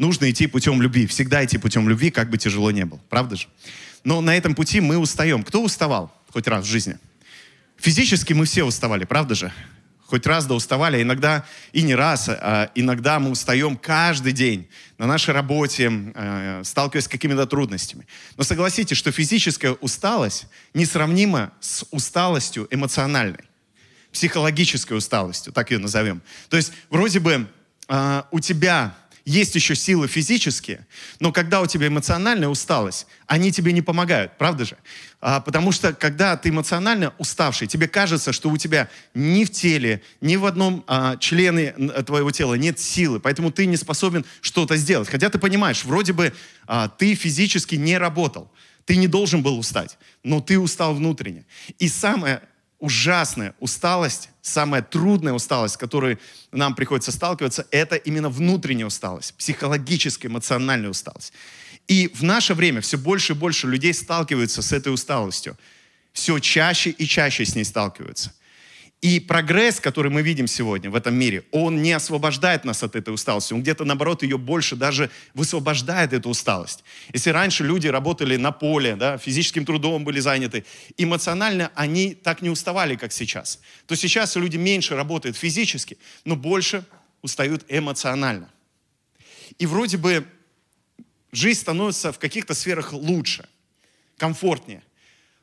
нужно идти путем любви. Всегда идти путем любви, как бы тяжело не было. Правда же? Но на этом пути мы устаем. Кто уставал хоть раз в жизни? Физически мы все уставали, правда же? Хоть раз да уставали, а иногда и не раз, а иногда мы устаем каждый день на нашей работе, э, сталкиваясь с какими-то трудностями. Но согласитесь, что физическая усталость несравнима с усталостью эмоциональной, психологической усталостью, так ее назовем. То есть вроде бы э, у тебя есть еще силы физические, но когда у тебя эмоциональная усталость, они тебе не помогают, правда же? А, потому что когда ты эмоционально уставший, тебе кажется, что у тебя ни в теле, ни в одном а, члене твоего тела нет силы, поэтому ты не способен что-то сделать. Хотя ты понимаешь, вроде бы а, ты физически не работал, ты не должен был устать, но ты устал внутренне. И самое ужасная усталость, самая трудная усталость, с которой нам приходится сталкиваться, это именно внутренняя усталость, психологическая, эмоциональная усталость. И в наше время все больше и больше людей сталкиваются с этой усталостью. Все чаще и чаще с ней сталкиваются. И прогресс, который мы видим сегодня в этом мире, он не освобождает нас от этой усталости. Он где-то, наоборот, ее больше даже высвобождает, эту усталость. Если раньше люди работали на поле, да, физическим трудом были заняты, эмоционально они так не уставали, как сейчас. То сейчас люди меньше работают физически, но больше устают эмоционально. И вроде бы жизнь становится в каких-то сферах лучше, комфортнее.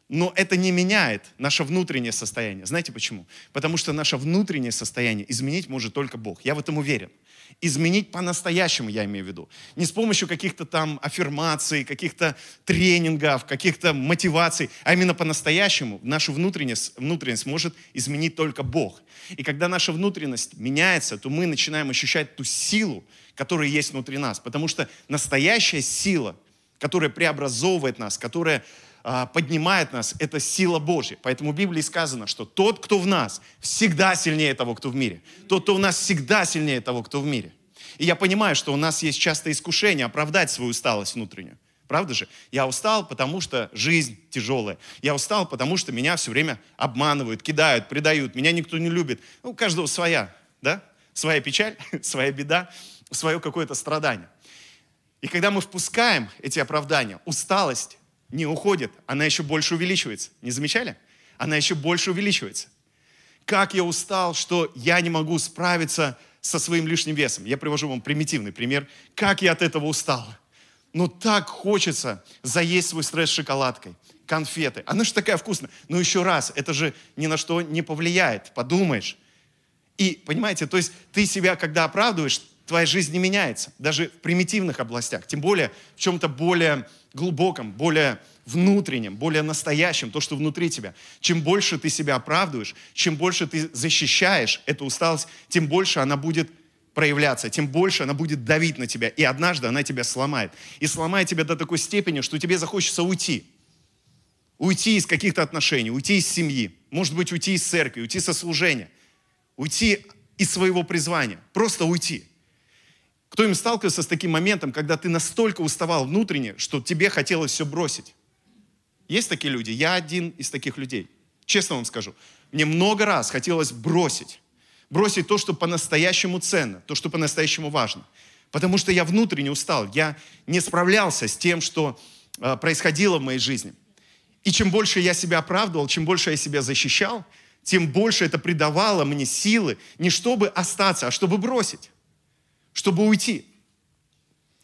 Но это не меняет наше внутреннее состояние. Знаете почему? Потому что наше внутреннее состояние изменить может только Бог. Я в этом уверен. Изменить по-настоящему, я имею в виду. Не с помощью каких-то там аффирмаций, каких-то тренингов, каких-то мотиваций, а именно по-настоящему нашу внутренность, внутренность может изменить только Бог. И когда наша внутренность меняется, то мы начинаем ощущать ту силу, которая есть внутри нас. Потому что настоящая сила, которая преобразовывает нас, которая поднимает нас, это сила Божья. Поэтому в Библии сказано, что тот, кто в нас, всегда сильнее того, кто в мире. Тот, кто у нас, всегда сильнее того, кто в мире. И я понимаю, что у нас есть часто искушение оправдать свою усталость внутреннюю. Правда же? Я устал, потому что жизнь тяжелая. Я устал, потому что меня все время обманывают, кидают, предают. Меня никто не любит. Ну, у каждого своя, да? Своя печаль, своя беда, свое какое-то страдание. И когда мы впускаем эти оправдания, усталость не уходит, она еще больше увеличивается. Не замечали? Она еще больше увеличивается. Как я устал, что я не могу справиться со своим лишним весом. Я привожу вам примитивный пример. Как я от этого устал. Но так хочется заесть свой стресс шоколадкой, конфеты. Она же такая вкусная. Но еще раз, это же ни на что не повлияет. Подумаешь. И, понимаете, то есть ты себя, когда оправдываешь, твоя жизнь не меняется. Даже в примитивных областях. Тем более в чем-то более глубоком, более внутреннем, более настоящем, то, что внутри тебя. Чем больше ты себя оправдываешь, чем больше ты защищаешь эту усталость, тем больше она будет проявляться, тем больше она будет давить на тебя. И однажды она тебя сломает. И сломает тебя до такой степени, что тебе захочется уйти. Уйти из каких-то отношений, уйти из семьи, может быть, уйти из церкви, уйти со служения, уйти из своего призвания, просто уйти. Кто им сталкивался с таким моментом, когда ты настолько уставал внутренне, что тебе хотелось все бросить? Есть такие люди? Я один из таких людей. Честно вам скажу. Мне много раз хотелось бросить. Бросить то, что по-настоящему ценно, то, что по-настоящему важно. Потому что я внутренне устал. Я не справлялся с тем, что э, происходило в моей жизни. И чем больше я себя оправдывал, чем больше я себя защищал, тем больше это придавало мне силы не чтобы остаться, а чтобы бросить чтобы уйти.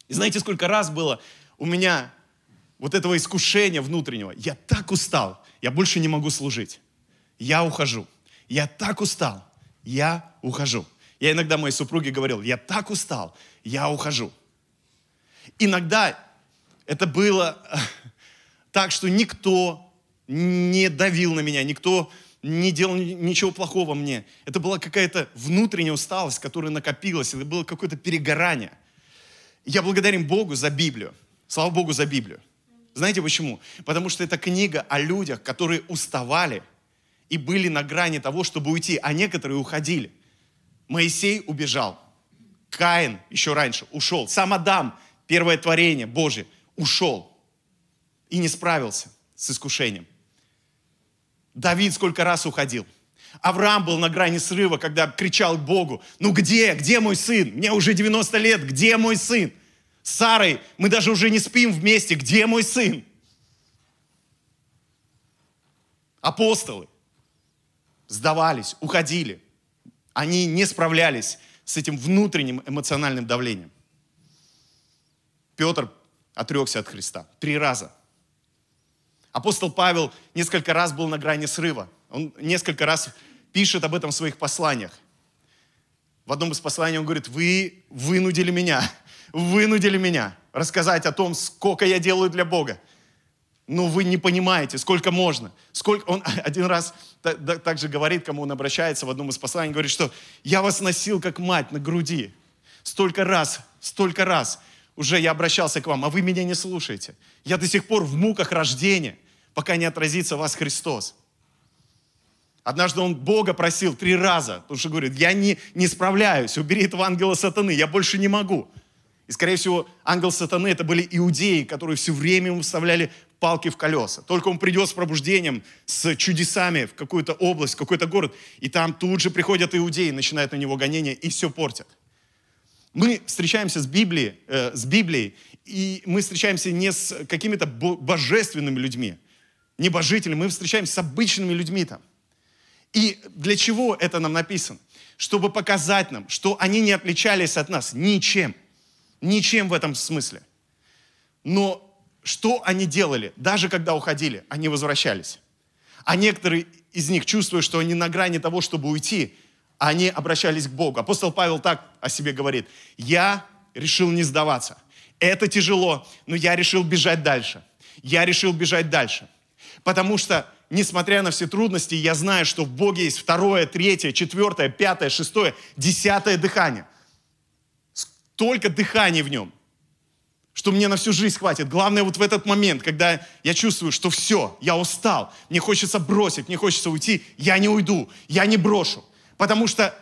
И знаете, сколько раз было у меня вот этого искушения внутреннего. Я так устал, я больше не могу служить. Я ухожу. Я так устал, я ухожу. Я иногда моей супруге говорил, я так устал, я ухожу. Иногда это было так, что никто не давил на меня, никто не делал ничего плохого мне. Это была какая-то внутренняя усталость, которая накопилась. Это было какое-то перегорание. Я благодарен Богу за Библию. Слава Богу за Библию. Знаете почему? Потому что это книга о людях, которые уставали и были на грани того, чтобы уйти, а некоторые уходили. Моисей убежал. Каин еще раньше ушел. Сам Адам, первое творение Божье, ушел и не справился с искушением. Давид сколько раз уходил. Авраам был на грани срыва, когда кричал Богу, ну где, где мой сын? Мне уже 90 лет, где мой сын? С Сарой мы даже уже не спим вместе. Где мой сын? Апостолы сдавались, уходили. Они не справлялись с этим внутренним эмоциональным давлением. Петр отрекся от Христа три раза. Апостол Павел несколько раз был на грани срыва. Он несколько раз пишет об этом в своих посланиях. В одном из посланий он говорит, вы вынудили меня, вынудили меня рассказать о том, сколько я делаю для Бога. Но вы не понимаете, сколько можно. Сколько... Он один раз также говорит, кому он обращается в одном из посланий, говорит, что я вас носил как мать на груди. Столько раз, столько раз уже я обращался к вам, а вы меня не слушаете. Я до сих пор в муках рождения, пока не отразится в вас Христос. Однажды он Бога просил три раза, потому что говорит, я не, не справляюсь, убери этого ангела сатаны, я больше не могу. И, скорее всего, ангел сатаны это были иудеи, которые все время ему вставляли палки в колеса. Только он придет с пробуждением, с чудесами в какую-то область, в какой-то город, и там тут же приходят иудеи, начинают на него гонения и все портят. Мы встречаемся с Библией, э, с Библией, и мы встречаемся не с какими-то божественными людьми, небожителями, мы встречаемся с обычными людьми там. И для чего это нам написано? Чтобы показать нам, что они не отличались от нас ничем. Ничем в этом смысле. Но что они делали? Даже когда уходили, они возвращались. А некоторые из них, чувствуя, что они на грани того, чтобы уйти, они обращались к Богу. Апостол Павел так о себе говорит. Я решил не сдаваться. Это тяжело, но я решил бежать дальше. Я решил бежать дальше. Потому что, несмотря на все трудности, я знаю, что в Боге есть второе, третье, четвертое, пятое, шестое, десятое дыхание. Столько дыханий в нем, что мне на всю жизнь хватит. Главное вот в этот момент, когда я чувствую, что все, я устал, мне хочется бросить, мне хочется уйти, я не уйду, я не брошу. Потому что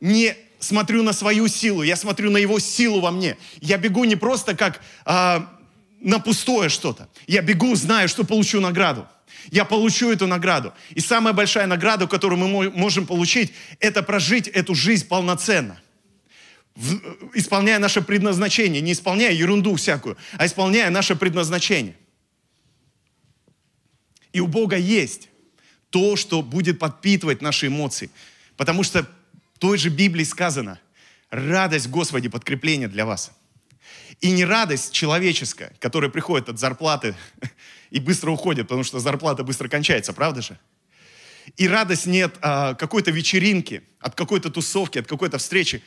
не смотрю на свою силу, я смотрю на его силу во мне. Я бегу не просто как э, на пустое что-то. Я бегу, знаю, что получу награду. Я получу эту награду. И самая большая награда, которую мы можем получить, это прожить эту жизнь полноценно. Исполняя наше предназначение, не исполняя ерунду всякую, а исполняя наше предназначение. И у Бога есть то, что будет подпитывать наши эмоции. Потому что в той же Библии сказано, радость Господи, подкрепление для вас. И не радость человеческая, которая приходит от зарплаты и быстро уходит, потому что зарплата быстро кончается, правда же? И радость не от а, какой-то вечеринки, от какой-то тусовки, от какой-то встречи.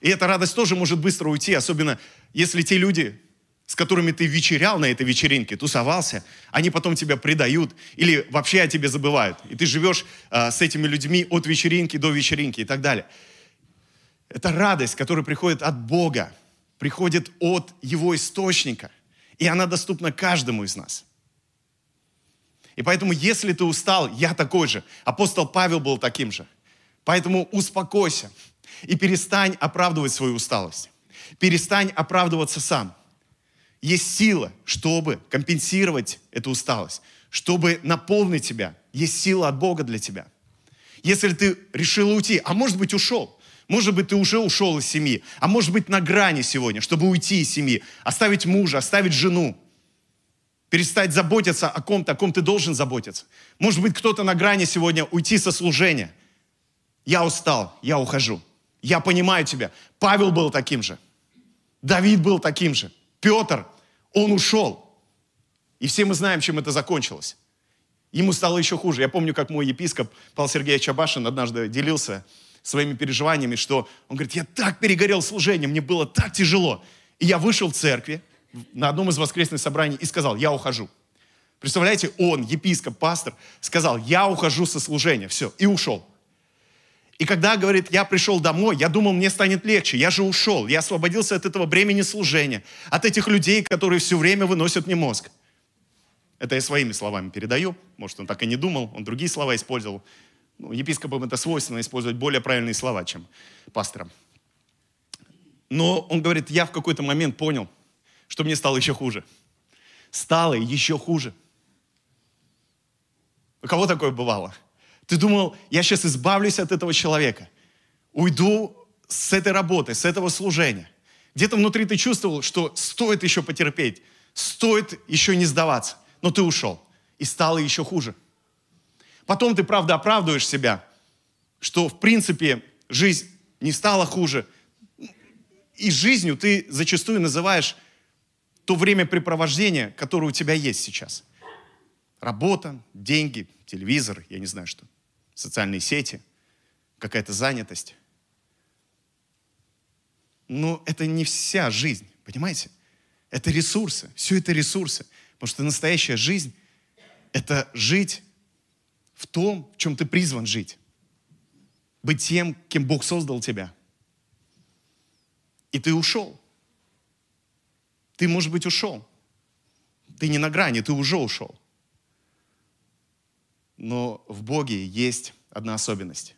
И эта радость тоже может быстро уйти, особенно если те люди, с которыми ты вечерял на этой вечеринке, тусовался, они потом тебя предают или вообще о тебе забывают. И ты живешь а, с этими людьми от вечеринки до вечеринки и так далее. Это радость, которая приходит от Бога, приходит от Его источника. И она доступна каждому из нас. И поэтому, если ты устал, я такой же. Апостол Павел был таким же. Поэтому успокойся и перестань оправдывать свою усталость. Перестань оправдываться сам. Есть сила, чтобы компенсировать эту усталость, чтобы наполнить тебя. Есть сила от Бога для тебя. Если ты решил уйти, а может быть ушел, может быть, ты уже ушел из семьи, а может быть, на грани сегодня, чтобы уйти из семьи, оставить мужа, оставить жену, перестать заботиться о ком-то, о ком ты должен заботиться. Может быть, кто-то на грани сегодня уйти со служения. Я устал, я ухожу. Я понимаю тебя. Павел был таким же. Давид был таким же. Петр, он ушел. И все мы знаем, чем это закончилось. Ему стало еще хуже. Я помню, как мой епископ Павел Сергеевич Чабашин однажды делился своими переживаниями, что он говорит, я так перегорел служением, мне было так тяжело. И я вышел в церкви, на одном из воскресных собраний и сказал, я ухожу. Представляете, он, епископ, пастор, сказал, я ухожу со служения, все, и ушел. И когда, говорит, я пришел домой, я думал, мне станет легче, я же ушел, я освободился от этого бремени служения, от этих людей, которые все время выносят мне мозг. Это я своими словами передаю, может, он так и не думал, он другие слова использовал. Ну, епископам это свойственно использовать более правильные слова, чем пасторам. Но он говорит, я в какой-то момент понял, что мне стало еще хуже. Стало еще хуже. У кого такое бывало? Ты думал, я сейчас избавлюсь от этого человека, уйду с этой работы, с этого служения. Где-то внутри ты чувствовал, что стоит еще потерпеть, стоит еще не сдаваться. Но ты ушел, и стало еще хуже. Потом ты, правда, оправдываешь себя, что, в принципе, жизнь не стала хуже. И жизнью ты зачастую называешь то времяпрепровождение, которое у тебя есть сейчас. Работа, деньги, телевизор, я не знаю что, социальные сети, какая-то занятость. Но это не вся жизнь, понимаете? Это ресурсы, все это ресурсы. Потому что настоящая жизнь – это жить в том, в чем ты призван жить. Быть тем, кем Бог создал тебя. И ты ушел. Ты, может быть, ушел. Ты не на грани, ты уже ушел. Но в Боге есть одна особенность.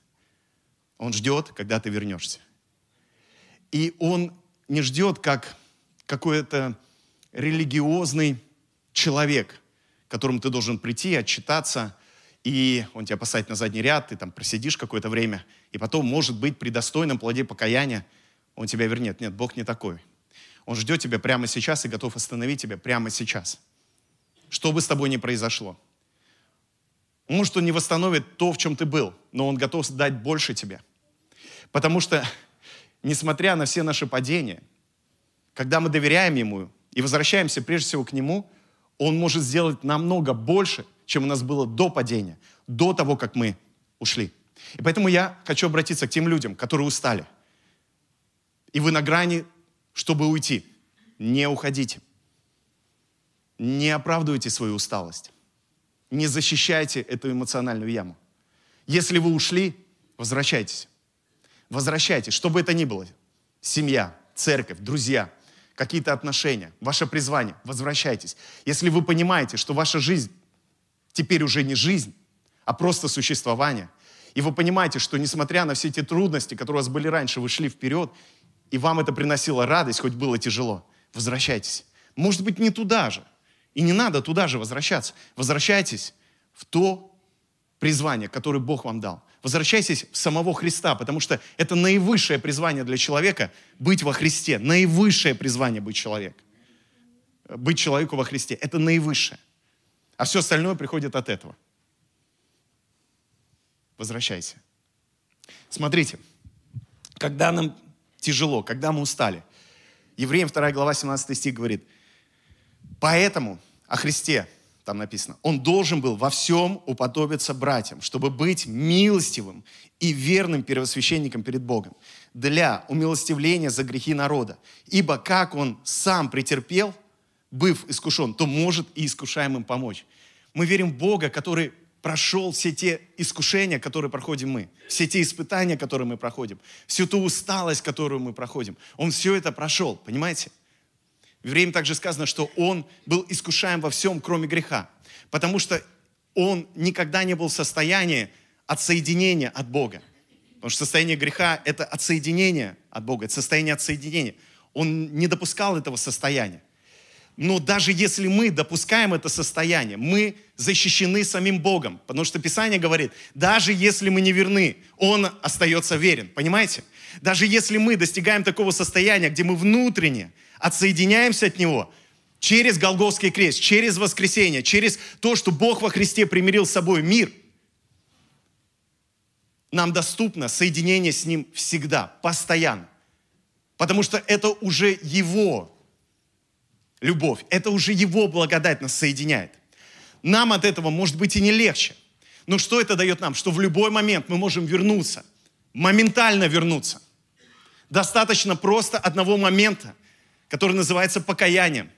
Он ждет, когда ты вернешься. И Он не ждет, как какой-то религиозный человек, к которому ты должен прийти, отчитаться, и он тебя посадит на задний ряд, ты там просидишь какое-то время, и потом, может быть, при достойном плоде покаяния он тебя вернет. Нет, Бог не такой. Он ждет тебя прямо сейчас и готов остановить тебя прямо сейчас. Что бы с тобой ни произошло. Может, он не восстановит то, в чем ты был, но он готов дать больше тебе. Потому что, несмотря на все наши падения, когда мы доверяем Ему и возвращаемся прежде всего к Нему, Он может сделать намного больше, чем у нас было до падения, до того, как мы ушли. И поэтому я хочу обратиться к тем людям, которые устали. И вы на грани чтобы уйти. Не уходите. Не оправдывайте свою усталость. Не защищайте эту эмоциональную яму. Если вы ушли, возвращайтесь. Возвращайтесь, что бы это ни было. Семья, церковь, друзья, какие-то отношения, ваше призвание. Возвращайтесь. Если вы понимаете, что ваша жизнь теперь уже не жизнь, а просто существование, и вы понимаете, что несмотря на все эти трудности, которые у вас были раньше, вы шли вперед, и вам это приносило радость, хоть было тяжело, возвращайтесь. Может быть, не туда же. И не надо туда же возвращаться. Возвращайтесь в то призвание, которое Бог вам дал. Возвращайтесь в самого Христа, потому что это наивысшее призвание для человека – быть во Христе. Наивысшее призвание быть человеком. Быть человеку во Христе. Это наивысшее. А все остальное приходит от этого. Возвращайся. Смотрите, когда нам тяжело, когда мы устали. Евреям 2 глава 17 стих говорит, поэтому о Христе, там написано, Он должен был во всем уподобиться братьям, чтобы быть милостивым и верным первосвященником перед Богом для умилостивления за грехи народа. Ибо как Он сам претерпел, быв искушен, то может и искушаемым помочь. Мы верим в Бога, который прошел все те искушения, которые проходим мы, все те испытания, которые мы проходим, всю ту усталость, которую мы проходим. Он все это прошел, понимаете? В Евреям также сказано, что он был искушаем во всем, кроме греха, потому что он никогда не был в состоянии отсоединения от Бога. Потому что состояние греха – это отсоединение от Бога, это состояние отсоединения. Он не допускал этого состояния. Но даже если мы допускаем это состояние, мы защищены самим Богом. Потому что Писание говорит, даже если мы не верны, Он остается верен. Понимаете? Даже если мы достигаем такого состояния, где мы внутренне отсоединяемся от Него, через Голгофский крест, через воскресение, через то, что Бог во Христе примирил с собой мир, нам доступно соединение с Ним всегда, постоянно. Потому что это уже Его любовь. Это уже Его благодать нас соединяет. Нам от этого может быть и не легче. Но что это дает нам? Что в любой момент мы можем вернуться, моментально вернуться. Достаточно просто одного момента, который называется покаянием,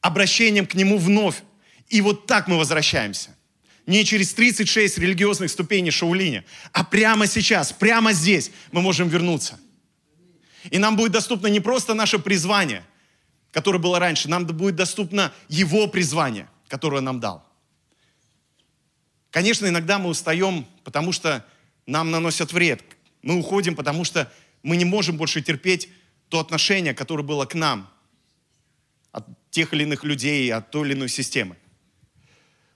обращением к Нему вновь. И вот так мы возвращаемся. Не через 36 религиозных ступеней Шаулиня, а прямо сейчас, прямо здесь мы можем вернуться. И нам будет доступно не просто наше призвание – которое было раньше, нам будет доступно Его призвание, которое нам дал. Конечно, иногда мы устаем, потому что нам наносят вред. Мы уходим, потому что мы не можем больше терпеть то отношение, которое было к нам от тех или иных людей, от той или иной системы.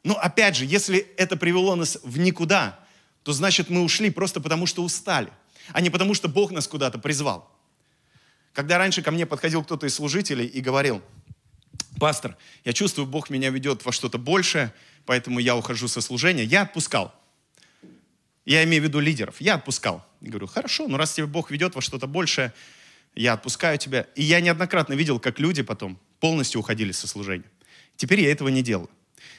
Но опять же, если это привело нас в никуда, то значит мы ушли просто потому, что устали, а не потому, что Бог нас куда-то призвал. Когда раньше ко мне подходил кто-то из служителей и говорил, пастор, я чувствую, Бог меня ведет во что-то большее, поэтому я ухожу со служения, я отпускал. Я имею в виду лидеров. Я отпускал. И говорю, хорошо, но раз тебя Бог ведет во что-то большее, я отпускаю тебя. И я неоднократно видел, как люди потом полностью уходили со служения. Теперь я этого не делаю.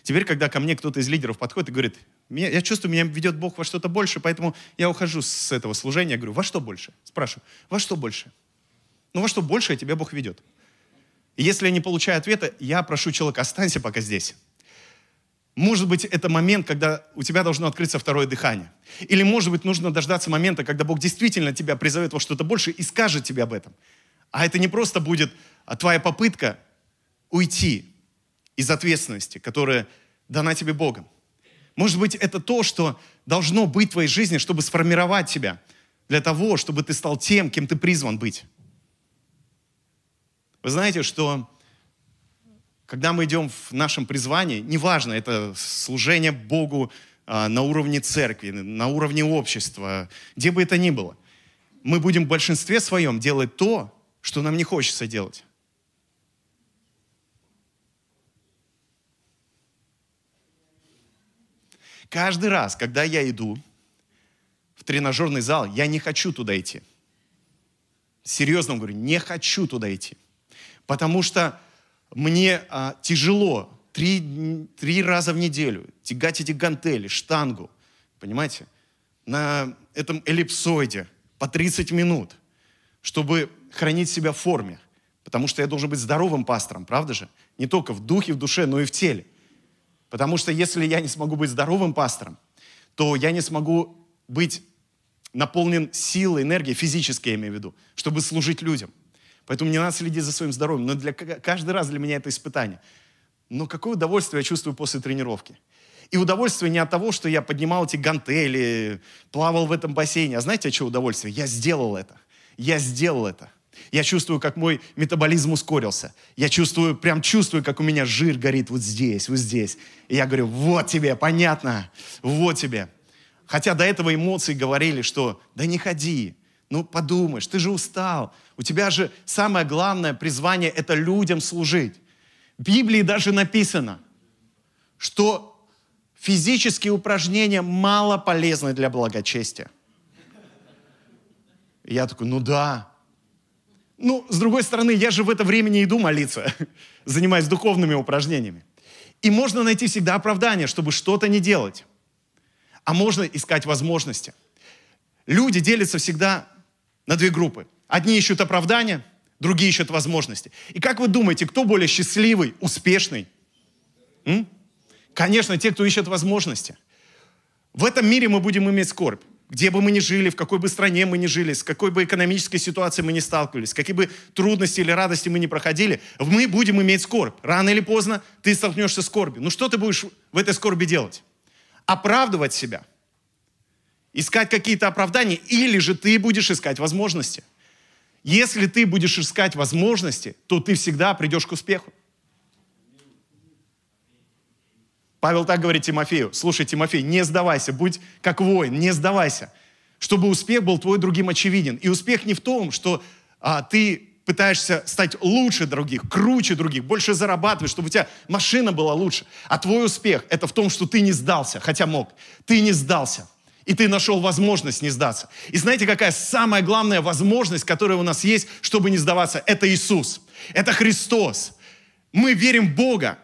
Теперь, когда ко мне кто-то из лидеров подходит и говорит, я чувствую, меня ведет Бог во что-то больше, поэтому я ухожу с этого служения. Я говорю, во что больше? Спрашиваю, во что больше? Ну, во что больше тебя Бог ведет? Если я не получаю ответа, я прошу человека, останься пока здесь. Может быть, это момент, когда у тебя должно открыться второе дыхание. Или, может быть, нужно дождаться момента, когда Бог действительно тебя призовет во что-то больше и скажет тебе об этом. А это не просто будет а твоя попытка уйти из ответственности, которая дана тебе Богом. Может быть, это то, что должно быть в твоей жизни, чтобы сформировать тебя для того, чтобы ты стал тем, кем ты призван быть. Вы знаете, что когда мы идем в нашем призвании, неважно, это служение Богу а, на уровне церкви, на уровне общества, где бы это ни было, мы будем в большинстве своем делать то, что нам не хочется делать. Каждый раз, когда я иду в тренажерный зал, я не хочу туда идти. Серьезно говорю, не хочу туда идти. Потому что мне а, тяжело три, три раза в неделю тягать эти гантели, штангу, понимаете, на этом эллипсоиде по 30 минут, чтобы хранить себя в форме. Потому что я должен быть здоровым пастором, правда же? Не только в духе, в душе, но и в теле. Потому что если я не смогу быть здоровым пастором, то я не смогу быть наполнен силой, энергией, физической я имею в виду, чтобы служить людям. Поэтому не надо следить за своим здоровьем. Но для, каждый раз для меня это испытание. Но какое удовольствие я чувствую после тренировки. И удовольствие не от того, что я поднимал эти гантели, плавал в этом бассейне. А знаете, от чего удовольствие? Я сделал это. Я сделал это. Я чувствую, как мой метаболизм ускорился. Я чувствую, прям чувствую, как у меня жир горит вот здесь, вот здесь. И я говорю, вот тебе, понятно, вот тебе. Хотя до этого эмоции говорили, что да не ходи, ну подумаешь, ты же устал. У тебя же самое главное призвание – это людям служить. В Библии даже написано, что физические упражнения мало полезны для благочестия. И я такой, ну да, ну, с другой стороны, я же в это время не иду молиться, занимаясь духовными упражнениями. И можно найти всегда оправдание, чтобы что-то не делать. А можно искать возможности. Люди делятся всегда на две группы. Одни ищут оправдания, другие ищут возможности. И как вы думаете, кто более счастливый, успешный? М? Конечно, те, кто ищет возможности. В этом мире мы будем иметь скорбь где бы мы ни жили, в какой бы стране мы ни жили, с какой бы экономической ситуацией мы ни сталкивались, какие бы трудности или радости мы ни проходили, мы будем иметь скорбь. Рано или поздно ты столкнешься с скорбью. Ну что ты будешь в этой скорби делать? Оправдывать себя? Искать какие-то оправдания? Или же ты будешь искать возможности? Если ты будешь искать возможности, то ты всегда придешь к успеху. Павел так говорит Тимофею, слушай, Тимофей, не сдавайся, будь как воин, не сдавайся, чтобы успех был твой другим очевиден. И успех не в том, что а, ты пытаешься стать лучше других, круче других, больше зарабатывать, чтобы у тебя машина была лучше. А твой успех – это в том, что ты не сдался, хотя мог. Ты не сдался. И ты нашел возможность не сдаться. И знаете, какая самая главная возможность, которая у нас есть, чтобы не сдаваться? Это Иисус. Это Христос. Мы верим в Бога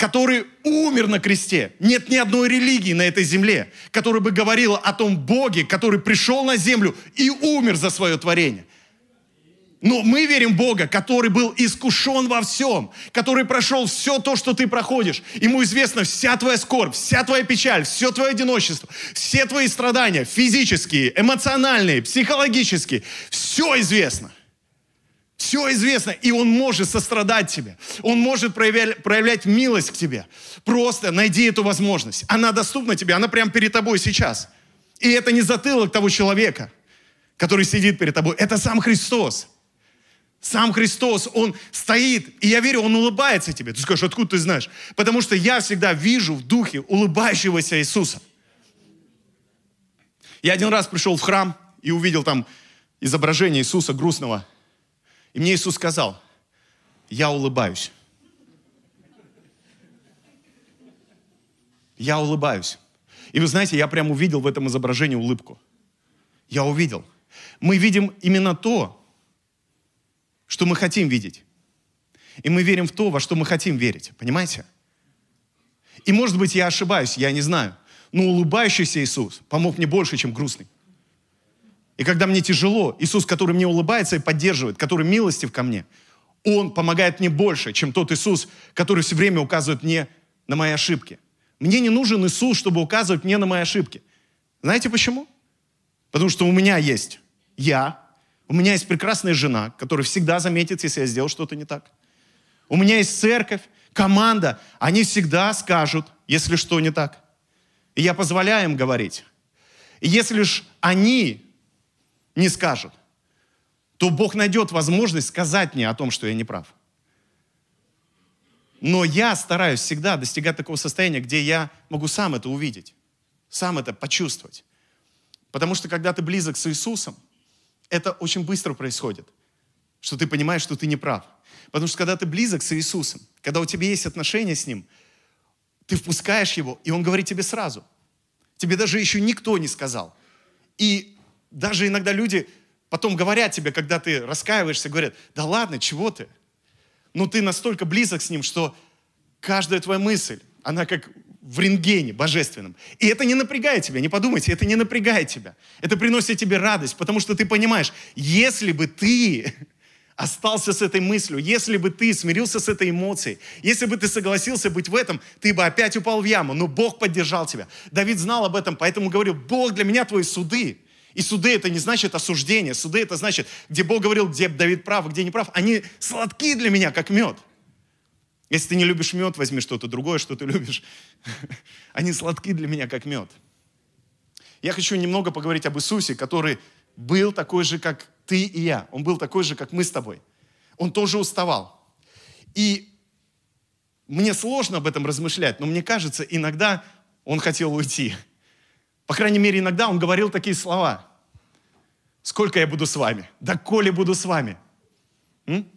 который умер на кресте. Нет ни одной религии на этой земле, которая бы говорила о том Боге, который пришел на землю и умер за свое творение. Но мы верим в Бога, который был искушен во всем, который прошел все то, что ты проходишь. Ему известна вся твоя скорбь, вся твоя печаль, все твое одиночество, все твои страдания, физические, эмоциональные, психологические. Все известно. Все известно, и Он может сострадать тебе. Он может проявлять, проявлять милость к тебе. Просто найди эту возможность. Она доступна тебе, она прямо перед тобой сейчас. И это не затылок того человека, который сидит перед тобой. Это сам Христос. Сам Христос, Он стоит, и я верю, Он улыбается тебе. Ты скажешь, откуда ты знаешь? Потому что я всегда вижу в духе улыбающегося Иисуса. Я один раз пришел в храм и увидел там изображение Иисуса грустного – И мне Иисус сказал, я улыбаюсь. Я улыбаюсь. И вы знаете, я прям увидел в этом изображении улыбку. Я увидел. Мы видим именно то, что мы хотим видеть. И мы верим в то, во что мы хотим верить. Понимаете? И может быть я ошибаюсь, я не знаю. Но улыбающийся Иисус помог мне больше, чем грустный. И когда мне тяжело, Иисус, который мне улыбается и поддерживает, который милостив ко мне, Он помогает мне больше, чем тот Иисус, который все время указывает мне на мои ошибки. Мне не нужен Иисус, чтобы указывать мне на мои ошибки. Знаете почему? Потому что у меня есть я, у меня есть прекрасная жена, которая всегда заметит, если я сделал что-то не так. У меня есть церковь, команда, они всегда скажут, если что не так. И я позволяю им говорить. И если лишь они не скажут, то Бог найдет возможность сказать мне о том, что я не прав. Но я стараюсь всегда достигать такого состояния, где я могу сам это увидеть, сам это почувствовать. Потому что когда ты близок с Иисусом, это очень быстро происходит, что ты понимаешь, что ты не прав. Потому что когда ты близок с Иисусом, когда у тебя есть отношения с Ним, ты впускаешь Его, и Он говорит тебе сразу. Тебе даже еще никто не сказал. И даже иногда люди потом говорят тебе, когда ты раскаиваешься, говорят, да ладно, чего ты? Но ты настолько близок с Ним, что каждая твоя мысль, она как в рентгене божественном. И это не напрягает тебя, не подумайте, это не напрягает тебя. Это приносит тебе радость, потому что ты понимаешь, если бы ты остался с этой мыслью, если бы ты смирился с этой эмоцией, если бы ты согласился быть в этом, ты бы опять упал в яму, но Бог поддержал тебя. Давид знал об этом, поэтому говорил, Бог для меня твои суды. И суды это не значит осуждение, суды это значит, где Бог говорил, где Давид прав, где не прав. Они сладкие для меня, как мед. Если ты не любишь мед, возьми что-то другое, что ты любишь. Они сладки для меня, как мед. Я хочу немного поговорить об Иисусе, который был такой же, как ты и я. Он был такой же, как мы с тобой. Он тоже уставал. И мне сложно об этом размышлять, но мне кажется, иногда он хотел уйти. По крайней мере, иногда он говорил такие слова. Сколько я буду с вами? Да коли буду с вами. М?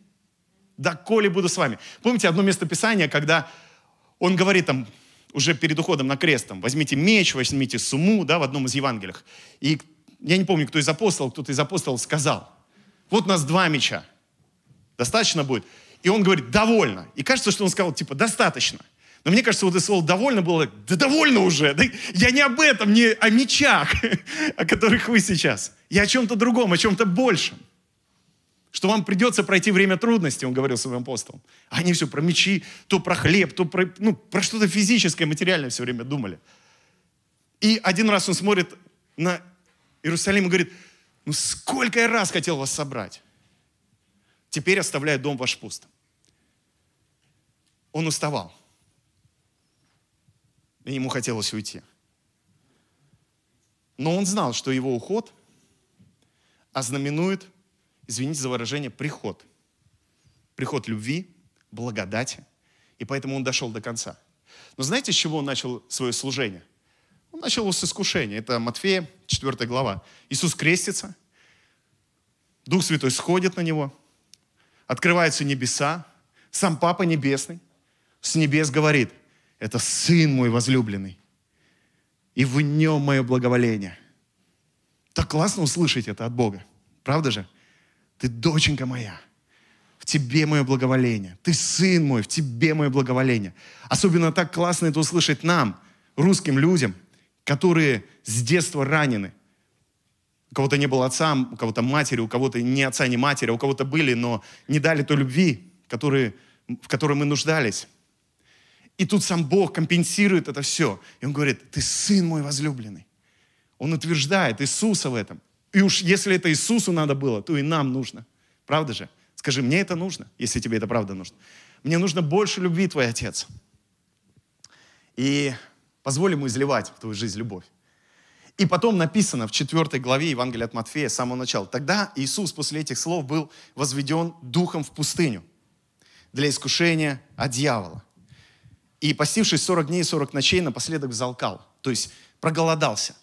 Да коли буду с вами. Помните одно место Писания, когда он говорит там, уже перед уходом на крест, там, возьмите меч, возьмите суму, да, в одном из Евангелиях. И я не помню, кто из апостолов, кто-то из апостолов сказал, вот у нас два меча, достаточно будет? И он говорит, довольно. И кажется, что он сказал, типа, достаточно. Но мне кажется, вот это слово «довольно» было, да довольно уже, да, я не об этом, не о мечах, о которых вы сейчас. Я о чем-то другом, о чем-то большем. Что вам придется пройти время трудностей, он говорил своим апостолам. Они все про мечи, то про хлеб, то про, ну, про что-то физическое, материальное все время думали. И один раз он смотрит на Иерусалим и говорит, ну сколько я раз хотел вас собрать. Теперь оставляю дом ваш пустым. Он уставал и ему хотелось уйти. Но он знал, что его уход ознаменует, извините за выражение, приход. Приход любви, благодати. И поэтому он дошел до конца. Но знаете, с чего он начал свое служение? Он начал с искушения. Это Матфея, 4 глава. Иисус крестится, Дух Святой сходит на него, открываются небеса, сам Папа Небесный с небес говорит – это Сын мой возлюбленный. И в нем мое благоволение. Так классно услышать это от Бога. Правда же? Ты доченька моя. В тебе мое благоволение. Ты сын мой, в тебе мое благоволение. Особенно так классно это услышать нам, русским людям, которые с детства ранены. У кого-то не было отца, у кого-то матери, у кого-то не отца, не матери, а у кого-то были, но не дали той любви, которые, в которой мы нуждались. И тут сам Бог компенсирует это все. И Он говорит, ты сын мой возлюбленный. Он утверждает Иисуса в этом. И уж если это Иисусу надо было, то и нам нужно. Правда же? Скажи, мне это нужно, если тебе это правда нужно. Мне нужно больше любви, твой Отец. И позволь ему изливать в твою жизнь любовь. И потом написано в 4 главе Евангелия от Матфея, с самого начала. Тогда Иисус после этих слов был возведен духом в пустыню для искушения от дьявола. И постившись 40 дней и 40 ночей, напоследок залкал. То есть проголодался.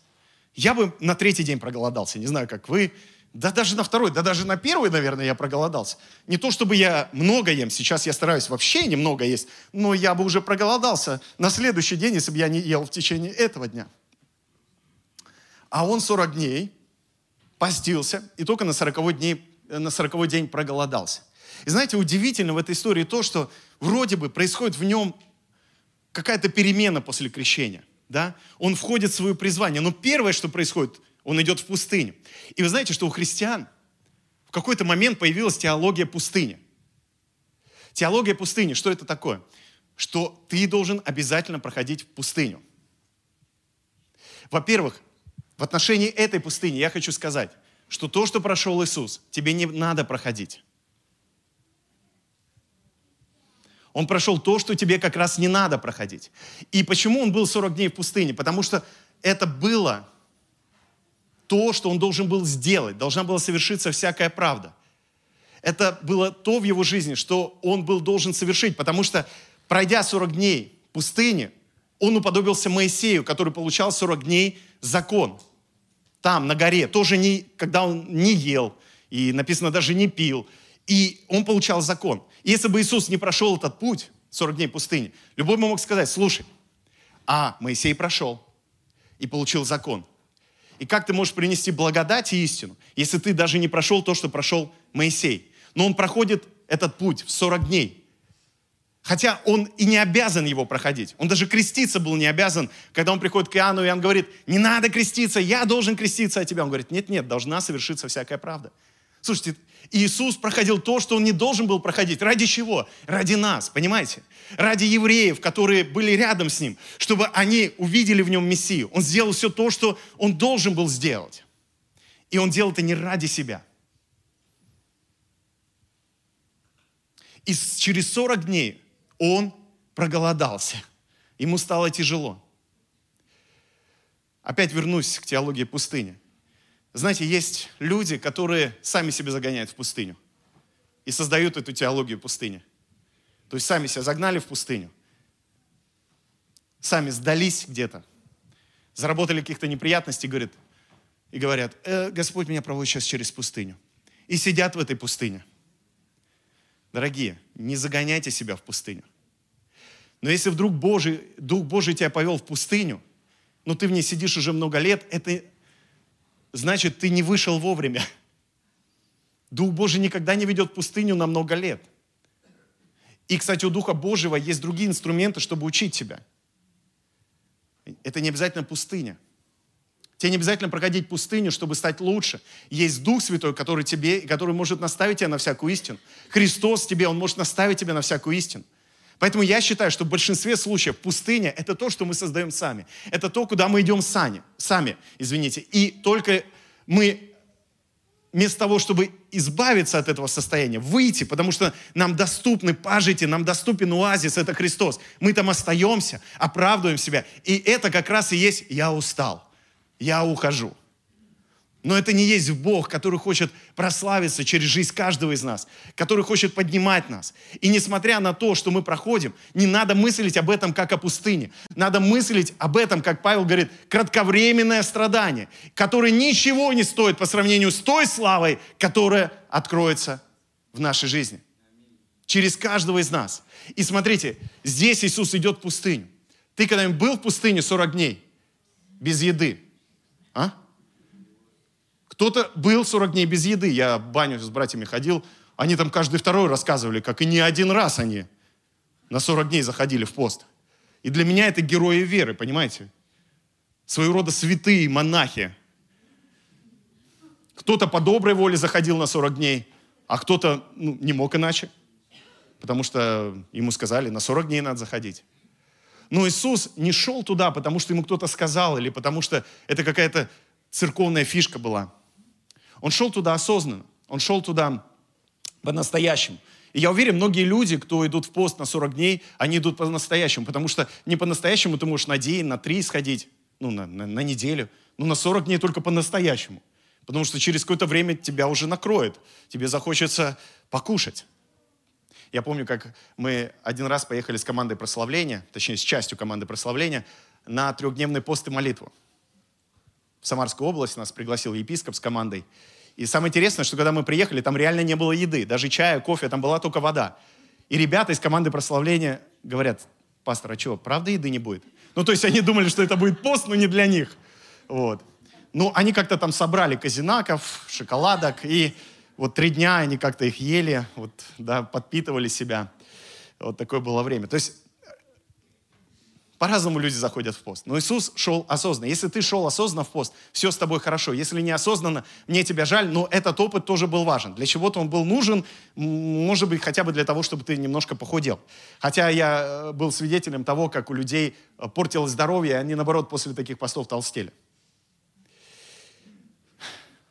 Я бы на третий день проголодался. Не знаю, как вы, Да даже на второй, да даже на первый, наверное, я проголодался. Не то, чтобы я много ем, сейчас я стараюсь вообще немного есть, но я бы уже проголодался на следующий день, если бы я не ел в течение этого дня. А он 40 дней постился и только на 40 дней, на 40 день проголодался. И знаете, удивительно в этой истории то, что вроде бы происходит в нем какая-то перемена после крещения. Да? Он входит в свое призвание. Но первое, что происходит, он идет в пустыню. И вы знаете, что у христиан в какой-то момент появилась теология пустыни. Теология пустыни, что это такое? Что ты должен обязательно проходить в пустыню. Во-первых, в отношении этой пустыни я хочу сказать, что то, что прошел Иисус, тебе не надо проходить. Он прошел то, что тебе как раз не надо проходить. И почему он был 40 дней в пустыне? Потому что это было то, что он должен был сделать. Должна была совершиться всякая правда. Это было то в его жизни, что он был должен совершить. Потому что, пройдя 40 дней в пустыне, он уподобился Моисею, который получал 40 дней закон. Там, на горе, тоже не, когда он не ел, и написано даже не пил, и он получал закон. И если бы Иисус не прошел этот путь, 40 дней пустыни, любой бы мог сказать, слушай, а Моисей прошел и получил закон. И как ты можешь принести благодать и истину, если ты даже не прошел то, что прошел Моисей? Но он проходит этот путь в 40 дней. Хотя он и не обязан его проходить. Он даже креститься был не обязан. Когда он приходит к Иоанну, Иоанн говорит, не надо креститься, я должен креститься от тебя. Он говорит, нет-нет, должна совершиться всякая правда. Слушайте, Иисус проходил то, что Он не должен был проходить. Ради чего? Ради нас, понимаете? Ради евреев, которые были рядом с Ним, чтобы они увидели в Нем Мессию. Он сделал все то, что Он должен был сделать. И Он делал это не ради себя. И через 40 дней Он проголодался. Ему стало тяжело. Опять вернусь к теологии пустыни. Знаете, есть люди, которые сами себя загоняют в пустыню и создают эту теологию пустыни. То есть сами себя загнали в пустыню, сами сдались где-то, заработали каких-то неприятностей, говорят, и говорят, э, Господь меня проводит сейчас через пустыню. И сидят в этой пустыне. Дорогие, не загоняйте себя в пустыню. Но если вдруг Божий, Дух Божий тебя повел в пустыню, но ты в ней сидишь уже много лет, это значит, ты не вышел вовремя. Дух Божий никогда не ведет пустыню на много лет. И, кстати, у Духа Божьего есть другие инструменты, чтобы учить тебя. Это не обязательно пустыня. Тебе не обязательно проходить пустыню, чтобы стать лучше. Есть Дух Святой, который тебе, который может наставить тебя на всякую истину. Христос тебе, Он может наставить тебя на всякую истину. Поэтому я считаю, что в большинстве случаев пустыня – это то, что мы создаем сами. Это то, куда мы идем сами, сами, извините. И только мы вместо того, чтобы избавиться от этого состояния, выйти, потому что нам доступны пажити, нам доступен оазис, это Христос. Мы там остаемся, оправдываем себя. И это как раз и есть «я устал, я ухожу». Но это не есть Бог, который хочет прославиться через жизнь каждого из нас, который хочет поднимать нас. И несмотря на то, что мы проходим, не надо мыслить об этом как о пустыне. Надо мыслить об этом, как Павел говорит, кратковременное страдание, которое ничего не стоит по сравнению с той славой, которая откроется в нашей жизни. Через каждого из нас. И смотрите, здесь Иисус идет в пустыню. Ты когда-нибудь был в пустыне 40 дней без еды? А? Кто-то был 40 дней без еды. Я в баню с братьями ходил. Они там каждый второй рассказывали, как и не один раз они на 40 дней заходили в пост. И для меня это герои веры, понимаете? Своего рода святые монахи. Кто-то по доброй воле заходил на 40 дней, а кто-то ну, не мог иначе. Потому что ему сказали, на 40 дней надо заходить. Но Иисус не шел туда, потому что ему кто-то сказал, или потому что это какая-то церковная фишка была. Он шел туда осознанно, он шел туда по-настоящему. И я уверен, многие люди, кто идут в пост на 40 дней, они идут по-настоящему, потому что не по-настоящему ты можешь на день, на три сходить, ну, на, на, на неделю, но на 40 дней только по-настоящему. Потому что через какое-то время тебя уже накроет, тебе захочется покушать. Я помню, как мы один раз поехали с командой прославления, точнее, с частью команды прославления, на трехдневный пост и молитву в Самарскую область, нас пригласил епископ с командой. И самое интересное, что когда мы приехали, там реально не было еды, даже чая, кофе, там была только вода. И ребята из команды прославления говорят, пастор, а что, правда еды не будет? Ну, то есть они думали, что это будет пост, но не для них. Вот. Ну, они как-то там собрали казинаков, шоколадок, и вот три дня они как-то их ели, вот, да, подпитывали себя. Вот такое было время. То есть по-разному люди заходят в пост. Но Иисус шел осознанно. Если ты шел осознанно в пост, все с тобой хорошо. Если неосознанно, мне тебя жаль, но этот опыт тоже был важен. Для чего-то он был нужен, может быть, хотя бы для того, чтобы ты немножко похудел. Хотя я э, был свидетелем того, как у людей э, портилось здоровье, и они, наоборот, после таких постов толстели.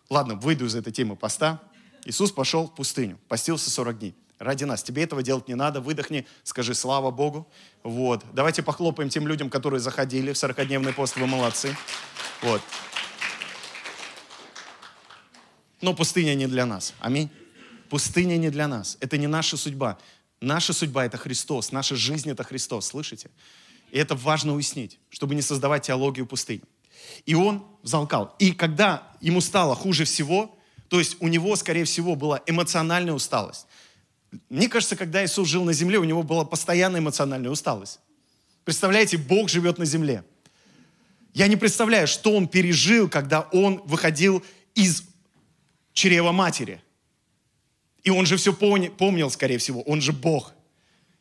Ладно, выйду из этой темы поста. Иисус пошел в пустыню, постился 40 дней ради нас. Тебе этого делать не надо. Выдохни, скажи слава Богу. Вот. Давайте похлопаем тем людям, которые заходили в 40-дневный пост. Вы молодцы. Вот. Но пустыня не для нас. Аминь. Пустыня не для нас. Это не наша судьба. Наша судьба – это Христос. Наша жизнь – это Христос. Слышите? И это важно уяснить, чтобы не создавать теологию пустыни. И он взалкал. И когда ему стало хуже всего, то есть у него, скорее всего, была эмоциональная усталость. Мне кажется, когда Иисус жил на земле, у него была постоянная эмоциональная усталость. Представляете, Бог живет на земле. Я не представляю, что он пережил, когда он выходил из чрева матери. И он же все помнил, скорее всего, он же Бог.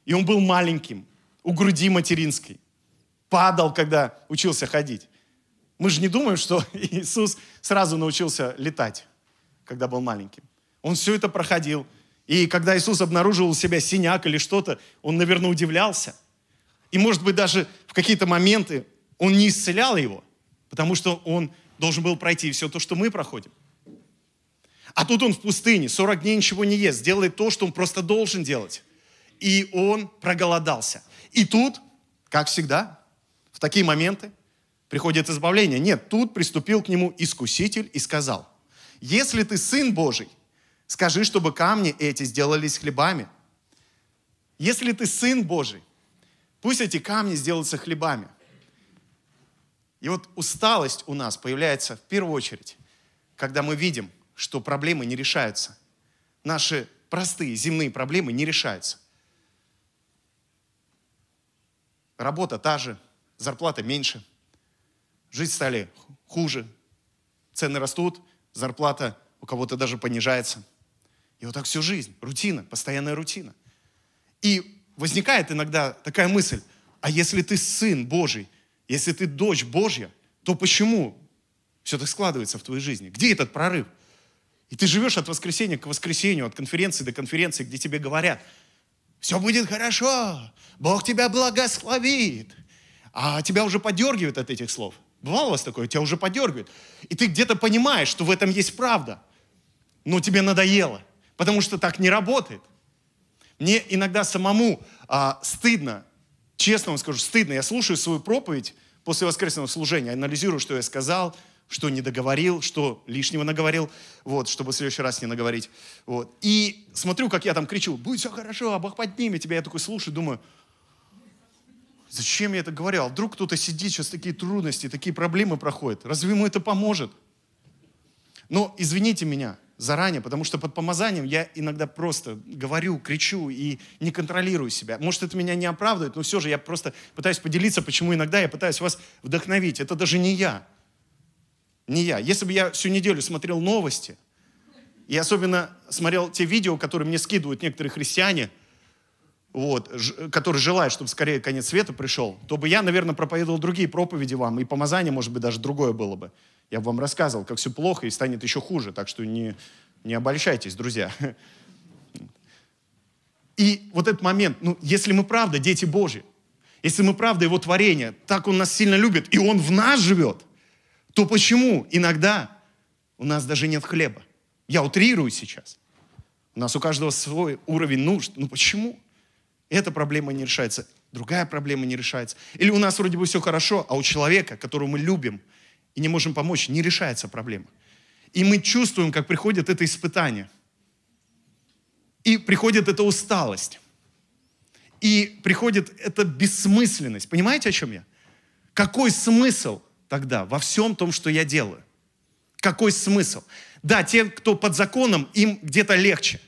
И он был маленьким, у груди материнской. Падал, когда учился ходить. Мы же не думаем, что Иисус сразу научился летать, когда был маленьким. Он все это проходил – и когда Иисус обнаружил у себя синяк или что-то, он, наверное, удивлялся. И, может быть, даже в какие-то моменты он не исцелял его, потому что он должен был пройти все то, что мы проходим. А тут он в пустыне, 40 дней ничего не ест, делает то, что он просто должен делать. И он проголодался. И тут, как всегда, в такие моменты приходит избавление. Нет, тут приступил к нему искуситель и сказал, если ты сын Божий, Скажи, чтобы камни эти сделались хлебами. Если ты сын Божий, пусть эти камни сделаются хлебами. И вот усталость у нас появляется в первую очередь, когда мы видим, что проблемы не решаются. Наши простые земные проблемы не решаются. Работа та же, зарплата меньше, жить стали хуже, цены растут, зарплата у кого-то даже понижается – и вот так всю жизнь. Рутина, постоянная рутина. И возникает иногда такая мысль, а если ты сын Божий, если ты дочь Божья, то почему все так складывается в твоей жизни? Где этот прорыв? И ты живешь от воскресенья к воскресенью, от конференции до конференции, где тебе говорят, все будет хорошо, Бог тебя благословит. А тебя уже подергивает от этих слов. Бывало у вас такое? Тебя уже подергивает. И ты где-то понимаешь, что в этом есть правда. Но тебе надоело потому что так не работает. Мне иногда самому а, стыдно, честно вам скажу, стыдно. Я слушаю свою проповедь после воскресного служения, анализирую, что я сказал, что не договорил, что лишнего наговорил, вот, чтобы в следующий раз не наговорить. Вот. И смотрю, как я там кричу, будет все хорошо, а Бог поднимет тебя. Я такой слушаю, думаю, зачем я это говорил? А вдруг кто-то сидит, сейчас такие трудности, такие проблемы проходят. Разве ему это поможет? Но извините меня, заранее, потому что под помазанием я иногда просто говорю, кричу и не контролирую себя. Может, это меня не оправдывает, но все же я просто пытаюсь поделиться, почему иногда я пытаюсь вас вдохновить. Это даже не я. Не я. Если бы я всю неделю смотрел новости, и особенно смотрел те видео, которые мне скидывают некоторые христиане, вот, которые желают, чтобы скорее конец света пришел, то бы я, наверное, проповедовал другие проповеди вам, и помазание, может быть, даже другое было бы. Я вам рассказывал, как все плохо и станет еще хуже, так что не, не обольщайтесь, друзья. И вот этот момент, ну, если мы правда дети Божьи, если мы правда Его творение, так Он нас сильно любит, и Он в нас живет, то почему иногда у нас даже нет хлеба? Я утрирую сейчас. У нас у каждого свой уровень нужд. Ну почему? Эта проблема не решается, другая проблема не решается. Или у нас вроде бы все хорошо, а у человека, которого мы любим – и не можем помочь, не решается проблема. И мы чувствуем, как приходит это испытание. И приходит эта усталость. И приходит эта бессмысленность. Понимаете, о чем я? Какой смысл тогда во всем том, что я делаю? Какой смысл? Да, те, кто под законом, им где-то легче.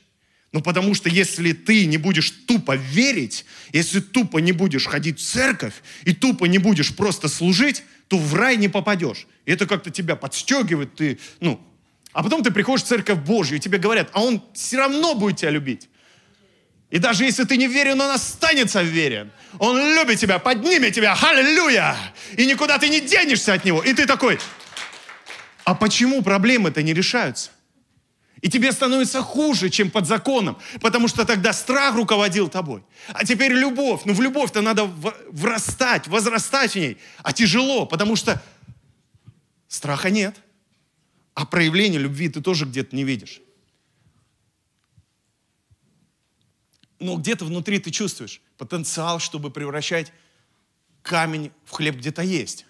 Ну, потому что если ты не будешь тупо верить, если тупо не будешь ходить в церковь и тупо не будешь просто служить, то в рай не попадешь. И это как-то тебя подстегивает, ты, ну, а потом ты приходишь в церковь Божью, и тебе говорят, а он все равно будет тебя любить. И даже если ты не верен, он останется верен. Он любит тебя, поднимет тебя, аллилуйя! И никуда ты не денешься от него. И ты такой, а почему проблемы-то не решаются? И тебе становится хуже, чем под законом, потому что тогда страх руководил тобой. А теперь любовь. Ну в любовь-то надо врастать, возрастать в ней. А тяжело, потому что страха нет. А проявление любви ты тоже где-то не видишь. Но где-то внутри ты чувствуешь потенциал, чтобы превращать камень в хлеб где-то есть.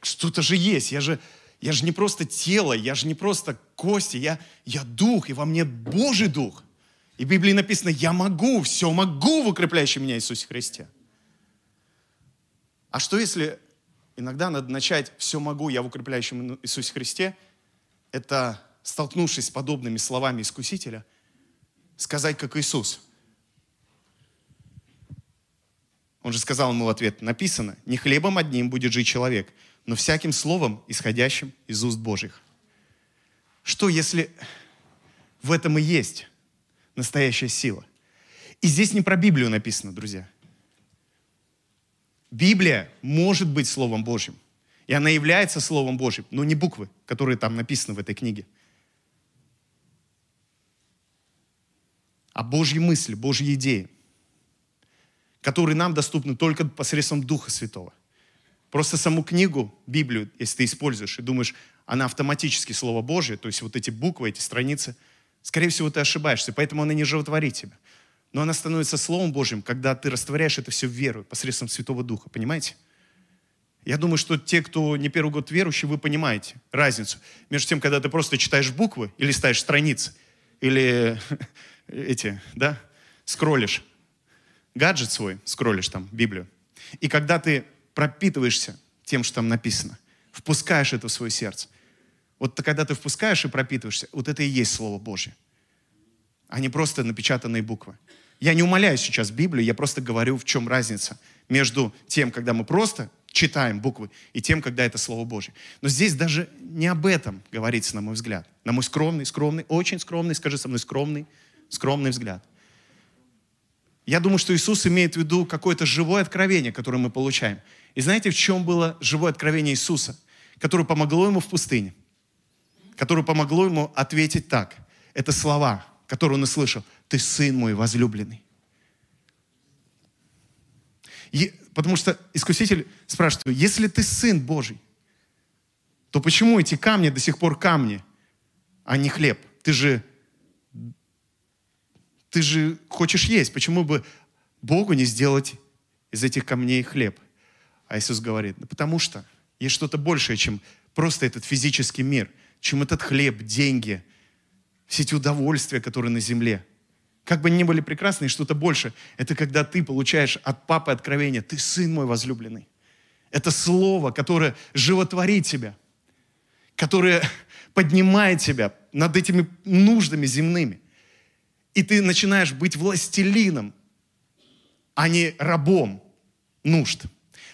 Что-то же есть. Я же, я же не просто тело, я же не просто кости, я, я дух, и во мне Божий дух. И в Библии написано, я могу, все могу в укрепляющем меня Иисусе Христе. А что если иногда надо начать «все могу, я в укрепляющем Иисусе Христе», это, столкнувшись с подобными словами Искусителя, сказать, как Иисус. Он же сказал ему в ответ, написано, «Не хлебом одним будет жить человек, но всяким словом, исходящим из уст Божьих». Что, если в этом и есть настоящая сила? И здесь не про Библию написано, друзья. Библия может быть Словом Божьим. И она является Словом Божьим, но не буквы, которые там написаны в этой книге. А Божьи мысли, Божьи идеи, которые нам доступны только посредством Духа Святого. Просто саму книгу, Библию, если ты используешь и думаешь, она автоматически Слово Божье, то есть вот эти буквы, эти страницы, скорее всего, ты ошибаешься, поэтому она не животворит тебя. Но она становится Словом Божьим, когда ты растворяешь это все в веру, посредством Святого Духа, понимаете? Я думаю, что те, кто не первый год верующий, вы понимаете разницу между тем, когда ты просто читаешь буквы или листаешь страницы, или эти, да, скроллишь гаджет свой, скроллишь там Библию, и когда ты пропитываешься тем, что там написано, впускаешь это в свое сердце. Вот когда ты впускаешь и пропитываешься, вот это и есть Слово Божье, а не просто напечатанные буквы. Я не умоляю сейчас Библию, я просто говорю, в чем разница между тем, когда мы просто читаем буквы, и тем, когда это Слово Божье. Но здесь даже не об этом говорится, на мой взгляд. На мой скромный, скромный, очень скромный, скажи со мной, скромный, скромный взгляд. Я думаю, что Иисус имеет в виду какое-то живое откровение, которое мы получаем. И знаете, в чем было живое откровение Иисуса, которое помогло ему в пустыне? Которое помогло ему ответить так. Это слова, которые он услышал. «Ты сын мой возлюбленный». И, потому что Искуситель спрашивает, если ты сын Божий, то почему эти камни до сих пор камни, а не хлеб? Ты же, ты же хочешь есть. Почему бы Богу не сделать из этих камней хлеб? А Иисус говорит, ну, потому что есть что-то большее, чем просто этот физический мир, чем этот хлеб, деньги, все эти удовольствия, которые на земле. Как бы ни были прекрасны, что-то больше. Это когда ты получаешь от папы откровение, ты сын мой возлюбленный. Это слово, которое животворит тебя, которое поднимает тебя над этими нуждами земными. И ты начинаешь быть властелином, а не рабом нужд.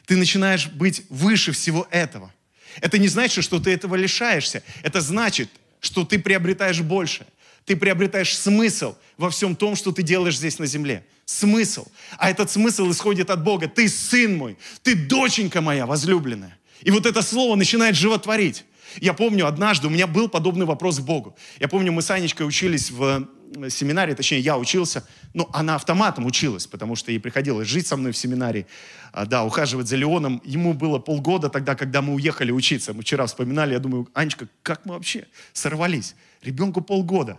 Ты начинаешь быть выше всего этого. Это не значит, что ты этого лишаешься. Это значит, что ты приобретаешь больше. Ты приобретаешь смысл во всем том, что ты делаешь здесь на земле. Смысл. А этот смысл исходит от Бога. Ты сын мой, ты доченька моя возлюбленная. И вот это слово начинает животворить. Я помню, однажды у меня был подобный вопрос к Богу. Я помню, мы с Анечкой учились в семинаре, точнее, я учился, ну, она автоматом училась, потому что ей приходилось жить со мной в семинарии, а, да, ухаживать за Леоном. Ему было полгода тогда, когда мы уехали учиться. Мы вчера вспоминали, я думаю, Анечка, как мы вообще сорвались? Ребенку полгода.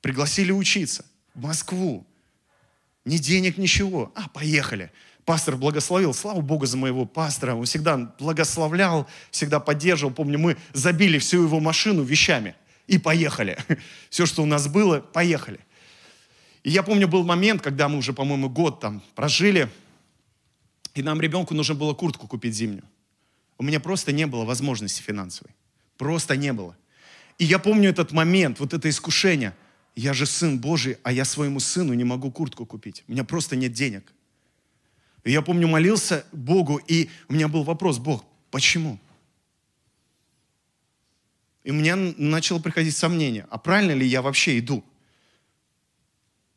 Пригласили учиться в Москву. Ни денег, ничего. А, поехали. Пастор благословил. Слава Богу за моего пастора. Он всегда благословлял, всегда поддерживал. Помню, мы забили всю его машину вещами – и поехали. Все, что у нас было, поехали. И я помню, был момент, когда мы уже, по-моему, год там прожили, и нам ребенку нужно было куртку купить зимнюю. У меня просто не было возможности финансовой. Просто не было. И я помню этот момент, вот это искушение. Я же сын Божий, а я своему сыну не могу куртку купить. У меня просто нет денег. И я помню, молился Богу, и у меня был вопрос, Бог, почему? И меня начало приходить сомнение, а правильно ли я вообще иду?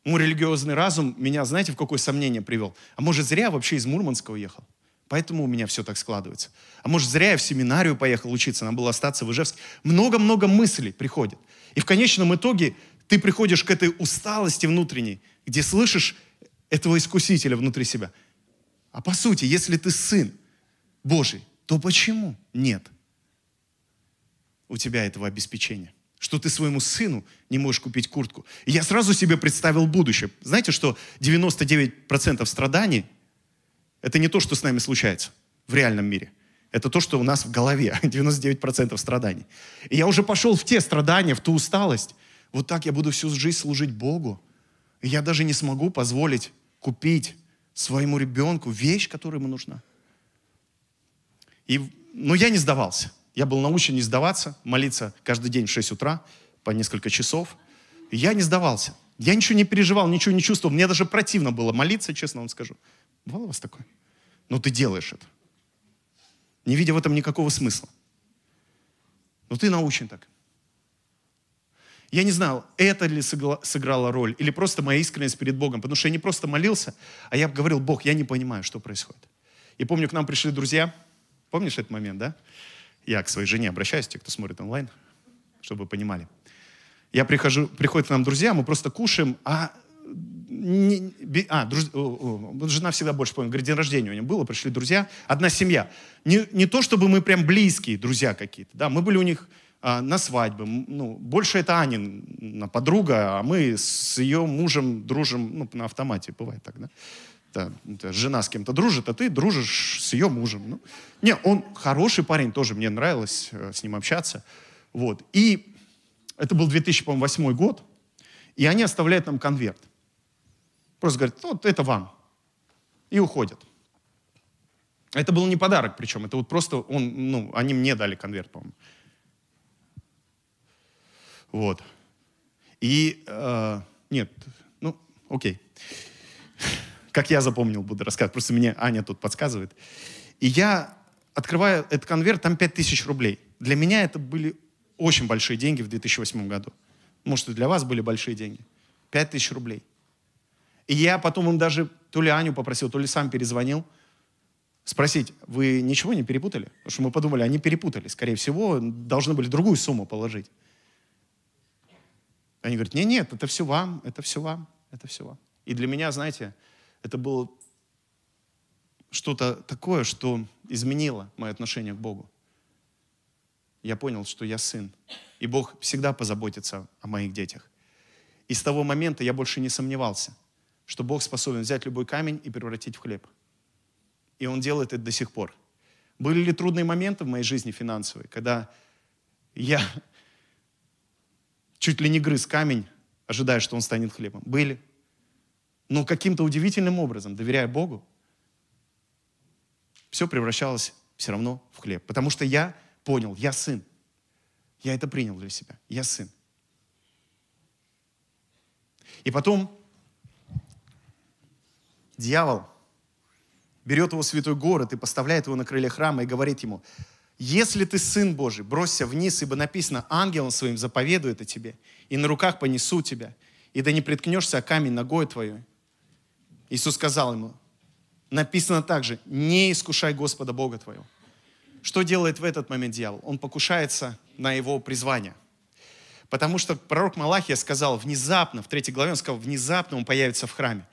Мой религиозный разум меня, знаете, в какое сомнение привел? А может, зря я вообще из Мурманска уехал? Поэтому у меня все так складывается. А может, зря я в семинарию поехал учиться, нам было остаться в Ижевске. Много-много мыслей приходит. И в конечном итоге ты приходишь к этой усталости внутренней, где слышишь этого искусителя внутри себя. А по сути, если ты сын Божий, то почему нет у тебя этого обеспечения? Что ты своему сыну не можешь купить куртку. И я сразу себе представил будущее. Знаете, что 99% страданий – это не то, что с нами случается в реальном мире. Это то, что у нас в голове, 99% страданий. И я уже пошел в те страдания, в ту усталость. Вот так я буду всю жизнь служить Богу. И я даже не смогу позволить купить своему ребенку вещь, которая ему нужна. И, но я не сдавался. Я был научен не сдаваться, молиться каждый день в 6 утра по несколько часов. Я не сдавался. Я ничего не переживал, ничего не чувствовал. Мне даже противно было молиться, честно вам скажу. Бывало у вас такое? Но ты делаешь это. Не видя в этом никакого смысла. Но ты научен так. Я не знал, это ли сыграло роль, или просто моя искренность перед Богом, потому что я не просто молился, а я говорил, Бог, я не понимаю, что происходит. И помню, к нам пришли друзья, помнишь этот момент, да? Я к своей жене обращаюсь, те, кто смотрит онлайн, чтобы вы понимали. Я прихожу, приходят к нам друзья, мы просто кушаем, а не, а, друз, жена всегда больше помнит, говорит, день рождения у нее было, пришли друзья, одна семья. Не, не то, чтобы мы прям близкие друзья какие-то, да, мы были у них а, на свадьбе. Ну, больше это Анина подруга, а мы с ее мужем дружим, ну, на автомате бывает так, да? Да, жена с кем-то дружит, а ты дружишь с ее мужем. Ну, не, он хороший парень, тоже мне нравилось э, с ним общаться. Вот. И это был 2008 год, и они оставляют нам конверт. Просто говорят, вот это вам. И уходят. Это был не подарок причем, это вот просто он, ну, они мне дали конверт, по-моему. Вот. И, э, нет, ну, окей. Как я запомнил, буду рассказывать. Просто мне Аня тут подсказывает. И я открываю этот конверт, там 5000 рублей. Для меня это были очень большие деньги в 2008 году. Может, и для вас были большие деньги. 5000 рублей. И я потом им даже то ли Аню попросил, то ли сам перезвонил, спросить, вы ничего не перепутали? Потому что мы подумали, они перепутали. Скорее всего, должны были другую сумму положить. Они говорят, нет, нет, это все вам, это все вам, это все вам. И для меня, знаете, это было что-то такое, что изменило мое отношение к Богу. Я понял, что я сын, и Бог всегда позаботится о моих детях. И с того момента я больше не сомневался, что Бог способен взять любой камень и превратить в хлеб. И Он делает это до сих пор. Были ли трудные моменты в моей жизни финансовой, когда я чуть ли не грыз камень, ожидая, что он станет хлебом. Были. Но каким-то удивительным образом, доверяя Богу, все превращалось все равно в хлеб. Потому что я понял, я сын. Я это принял для себя. Я сын. И потом дьявол берет его в святой город и поставляет его на крылья храма и говорит ему, если ты сын Божий, бросься вниз, ибо написано, ангелом своим заповедует о тебе, и на руках понесу тебя, и да не приткнешься о камень ногой твоей. Иисус сказал ему, написано также, не искушай Господа Бога твоего. Что делает в этот момент дьявол? Он покушается на его призвание. Потому что пророк Малахия сказал внезапно, в третьей главе он сказал, внезапно он появится в храме.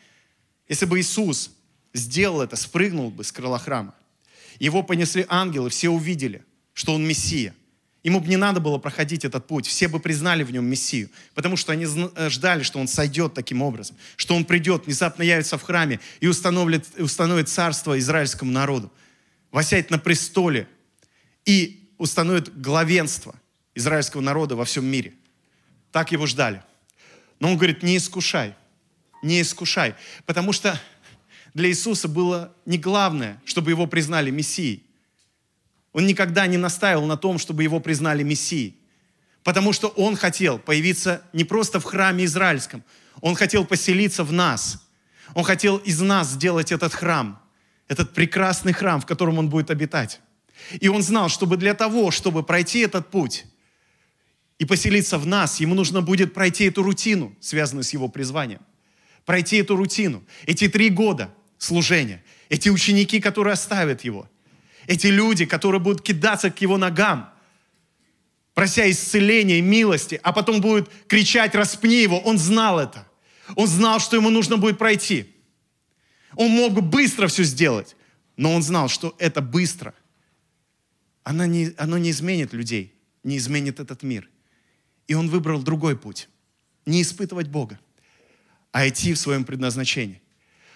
Если бы Иисус сделал это, спрыгнул бы с крыла храма, его понесли ангелы, все увидели, что он Мессия. Ему бы не надо было проходить этот путь. Все бы признали в нем Мессию. Потому что они э, ждали, что он сойдет таким образом. Что он придет, внезапно явится в храме и установит, установит царство израильскому народу. Восядет на престоле и установит главенство израильского народа во всем мире. Так его ждали. Но он говорит, не искушай, не искушай. Потому что для Иисуса было не главное, чтобы его признали Мессией. Он никогда не настаивал на том, чтобы его признали Мессией. Потому что он хотел появиться не просто в храме израильском, он хотел поселиться в нас. Он хотел из нас сделать этот храм, этот прекрасный храм, в котором он будет обитать. И он знал, чтобы для того, чтобы пройти этот путь и поселиться в нас, ему нужно будет пройти эту рутину, связанную с его призванием. Пройти эту рутину. Эти три года служения. Эти ученики, которые оставят его. Эти люди, которые будут кидаться к его ногам, прося исцеления и милости, а потом будут кричать «распни его». Он знал это. Он знал, что ему нужно будет пройти. Он мог бы быстро все сделать, но он знал, что это быстро. Оно не, оно не изменит людей, не изменит этот мир. И он выбрал другой путь. Не испытывать Бога, а идти в своем предназначении.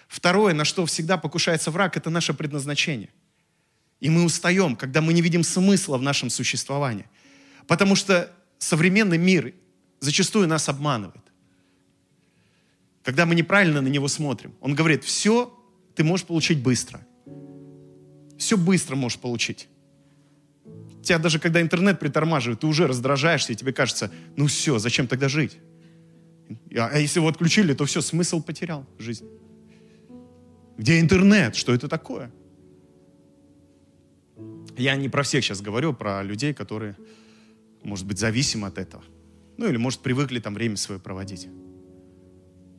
Второе, на что всегда покушается враг, это наше предназначение. И мы устаем, когда мы не видим смысла в нашем существовании. Потому что современный мир зачастую нас обманывает когда мы неправильно на него смотрим. Он говорит, все ты можешь получить быстро. Все быстро можешь получить. Тебя даже когда интернет притормаживает, ты уже раздражаешься, и тебе кажется, ну все, зачем тогда жить? А если его отключили, то все, смысл потерял жизнь. Где интернет? Что это такое? Я не про всех сейчас говорю, про людей, которые, может быть, зависимы от этого. Ну или, может, привыкли там время свое проводить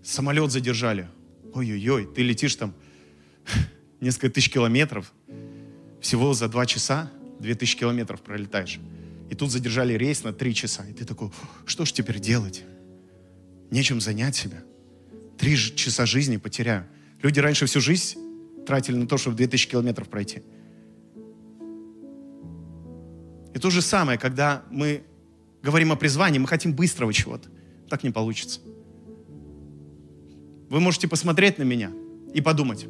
самолет задержали. Ой-ой-ой, ты летишь там несколько тысяч километров, всего за два часа две тысячи километров пролетаешь. И тут задержали рейс на три часа. И ты такой, что ж теперь делать? Нечем занять себя. Три часа жизни потеряю. Люди раньше всю жизнь тратили на то, чтобы 2000 километров пройти. И то же самое, когда мы говорим о призвании, мы хотим быстрого чего-то. Так не получится. Вы можете посмотреть на меня и подумать,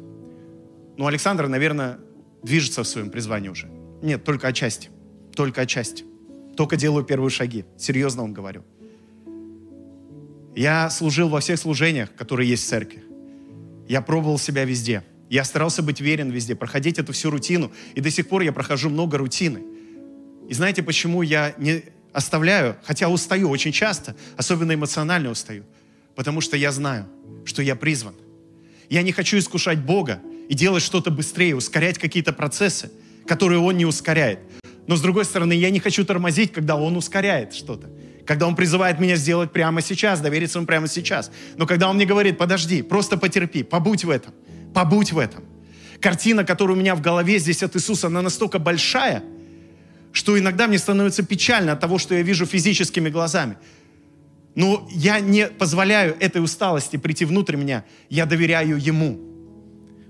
ну, Александр, наверное, движется в своем призвании уже. Нет, только отчасти. Только отчасти. Только делаю первые шаги. Серьезно вам говорю. Я служил во всех служениях, которые есть в церкви. Я пробовал себя везде. Я старался быть верен везде, проходить эту всю рутину. И до сих пор я прохожу много рутины. И знаете, почему я не оставляю, хотя устаю очень часто, особенно эмоционально устаю? Потому что я знаю, что я призван. Я не хочу искушать Бога и делать что-то быстрее, ускорять какие-то процессы, которые Он не ускоряет. Но с другой стороны, я не хочу тормозить, когда Он ускоряет что-то. Когда Он призывает меня сделать прямо сейчас, довериться Ему прямо сейчас. Но когда Он мне говорит, подожди, просто потерпи, побудь в этом, побудь в этом. Картина, которая у меня в голове здесь от Иисуса, она настолько большая, что иногда мне становится печально от того, что я вижу физическими глазами. Но я не позволяю этой усталости прийти внутрь меня. Я доверяю Ему,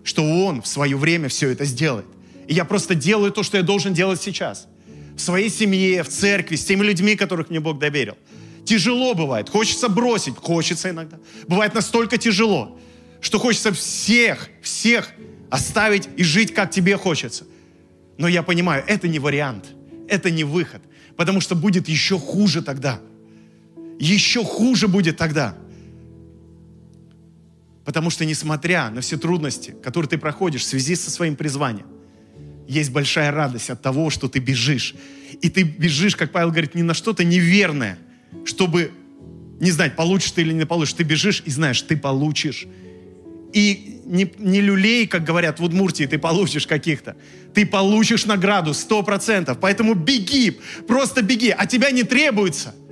что Он в свое время все это сделает. И я просто делаю то, что я должен делать сейчас. В своей семье, в церкви, с теми людьми, которых мне Бог доверил. Тяжело бывает, хочется бросить, хочется иногда. Бывает настолько тяжело, что хочется всех, всех оставить и жить, как тебе хочется. Но я понимаю, это не вариант, это не выход, потому что будет еще хуже тогда – еще хуже будет тогда. Потому что несмотря на все трудности, которые ты проходишь в связи со своим призванием, есть большая радость от того, что ты бежишь. И ты бежишь, как Павел говорит, не на что-то неверное, чтобы не знать, получишь ты или не получишь. Ты бежишь и знаешь, ты получишь. И не, не люлей, как говорят в Удмуртии, ты получишь каких-то. Ты получишь награду, сто процентов. Поэтому беги, просто беги. А тебя не требуется –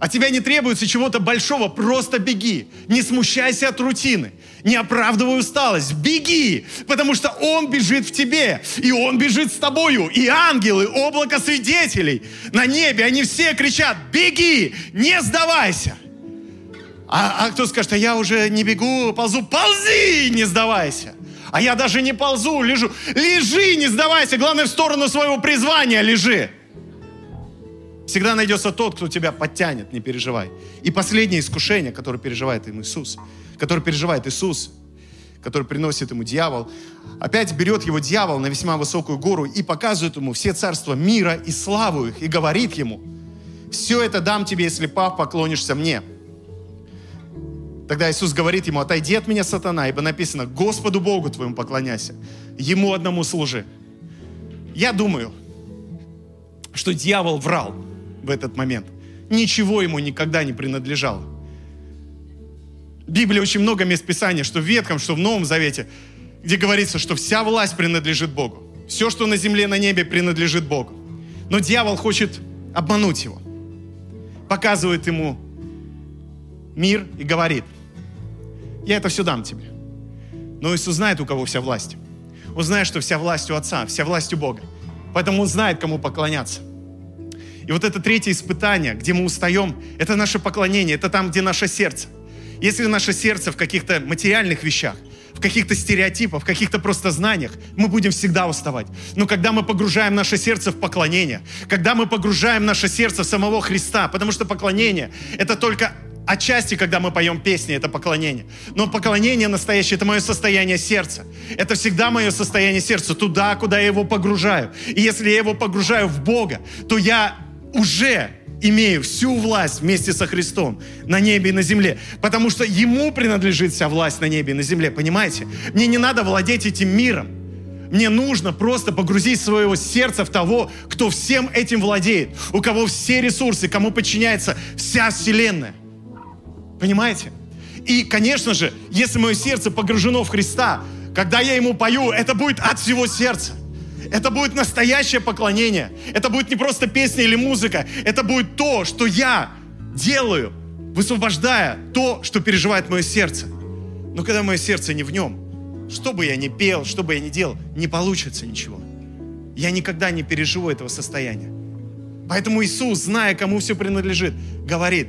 от тебя не требуется чего-то большого, просто беги. Не смущайся от рутины. Не оправдывай усталость. Беги, потому что Он бежит в тебе, и Он бежит с тобою. И ангелы, облако свидетелей на небе, они все кричат, беги, не сдавайся. А, а кто скажет, а я уже не бегу, ползу, ползи, не сдавайся. А я даже не ползу, лежу. Лежи, не сдавайся, главное в сторону своего призвания лежи. Всегда найдется тот, кто тебя подтянет, не переживай. И последнее искушение, которое переживает им Иисус, которое переживает Иисус, который приносит ему дьявол, опять берет его дьявол на весьма высокую гору и показывает ему все царства мира и славу их, и говорит ему, все это дам тебе, если пав поклонишься мне. Тогда Иисус говорит ему, отойди от меня, сатана, ибо написано, Господу Богу твоему поклоняйся, Ему одному служи. Я думаю, что дьявол врал в этот момент. Ничего ему никогда не принадлежало. В Библии очень много мест Писания, что в Ветхом, что в Новом Завете, где говорится, что вся власть принадлежит Богу. Все, что на земле, на небе, принадлежит Богу. Но дьявол хочет обмануть его. Показывает ему мир и говорит, я это все дам тебе. Но Иисус знает, у кого вся власть. Он знает, что вся власть у Отца, вся власть у Бога. Поэтому Он знает, кому поклоняться. И вот это третье испытание, где мы устаем, это наше поклонение, это там, где наше сердце. Если наше сердце в каких-то материальных вещах, в каких-то стереотипах, в каких-то просто знаниях, мы будем всегда уставать. Но когда мы погружаем наше сердце в поклонение, когда мы погружаем наше сердце в самого Христа, потому что поклонение — это только Отчасти, когда мы поем песни, это поклонение. Но поклонение настоящее, это мое состояние сердца. Это всегда мое состояние сердца, туда, куда я его погружаю. И если я его погружаю в Бога, то я уже имею всю власть вместе со Христом на небе и на земле. Потому что Ему принадлежит вся власть на небе и на земле. Понимаете? Мне не надо владеть этим миром. Мне нужно просто погрузить своего сердца в того, кто всем этим владеет, у кого все ресурсы, кому подчиняется вся Вселенная. Понимаете? И, конечно же, если мое сердце погружено в Христа, когда я Ему пою, это будет от всего сердца. Это будет настоящее поклонение. Это будет не просто песня или музыка. Это будет то, что я делаю, высвобождая то, что переживает мое сердце. Но когда мое сердце не в нем, что бы я ни пел, что бы я ни делал, не получится ничего. Я никогда не переживу этого состояния. Поэтому Иисус, зная, кому все принадлежит, говорит,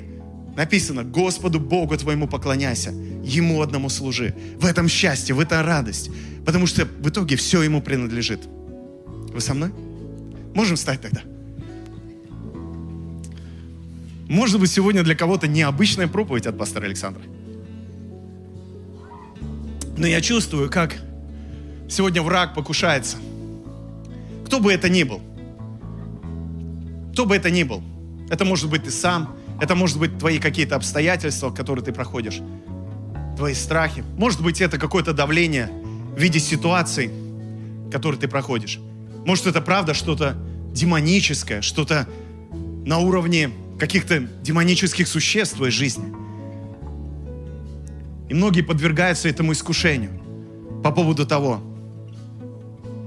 Написано, Господу Богу твоему поклоняйся, Ему одному служи. В этом счастье, в этом радость. Потому что в итоге все Ему принадлежит. Вы со мной? Можем встать тогда? Может быть, сегодня для кого-то необычная проповедь от пастора Александра. Но я чувствую, как сегодня враг покушается. Кто бы это ни был. Кто бы это ни был. Это может быть ты сам, это может быть твои какие-то обстоятельства, которые ты проходишь, твои страхи. Может быть, это какое-то давление в виде ситуаций, которые ты проходишь. Может, это правда что-то демоническое, что-то на уровне каких-то демонических существ в твоей жизни. И многие подвергаются этому искушению по поводу того,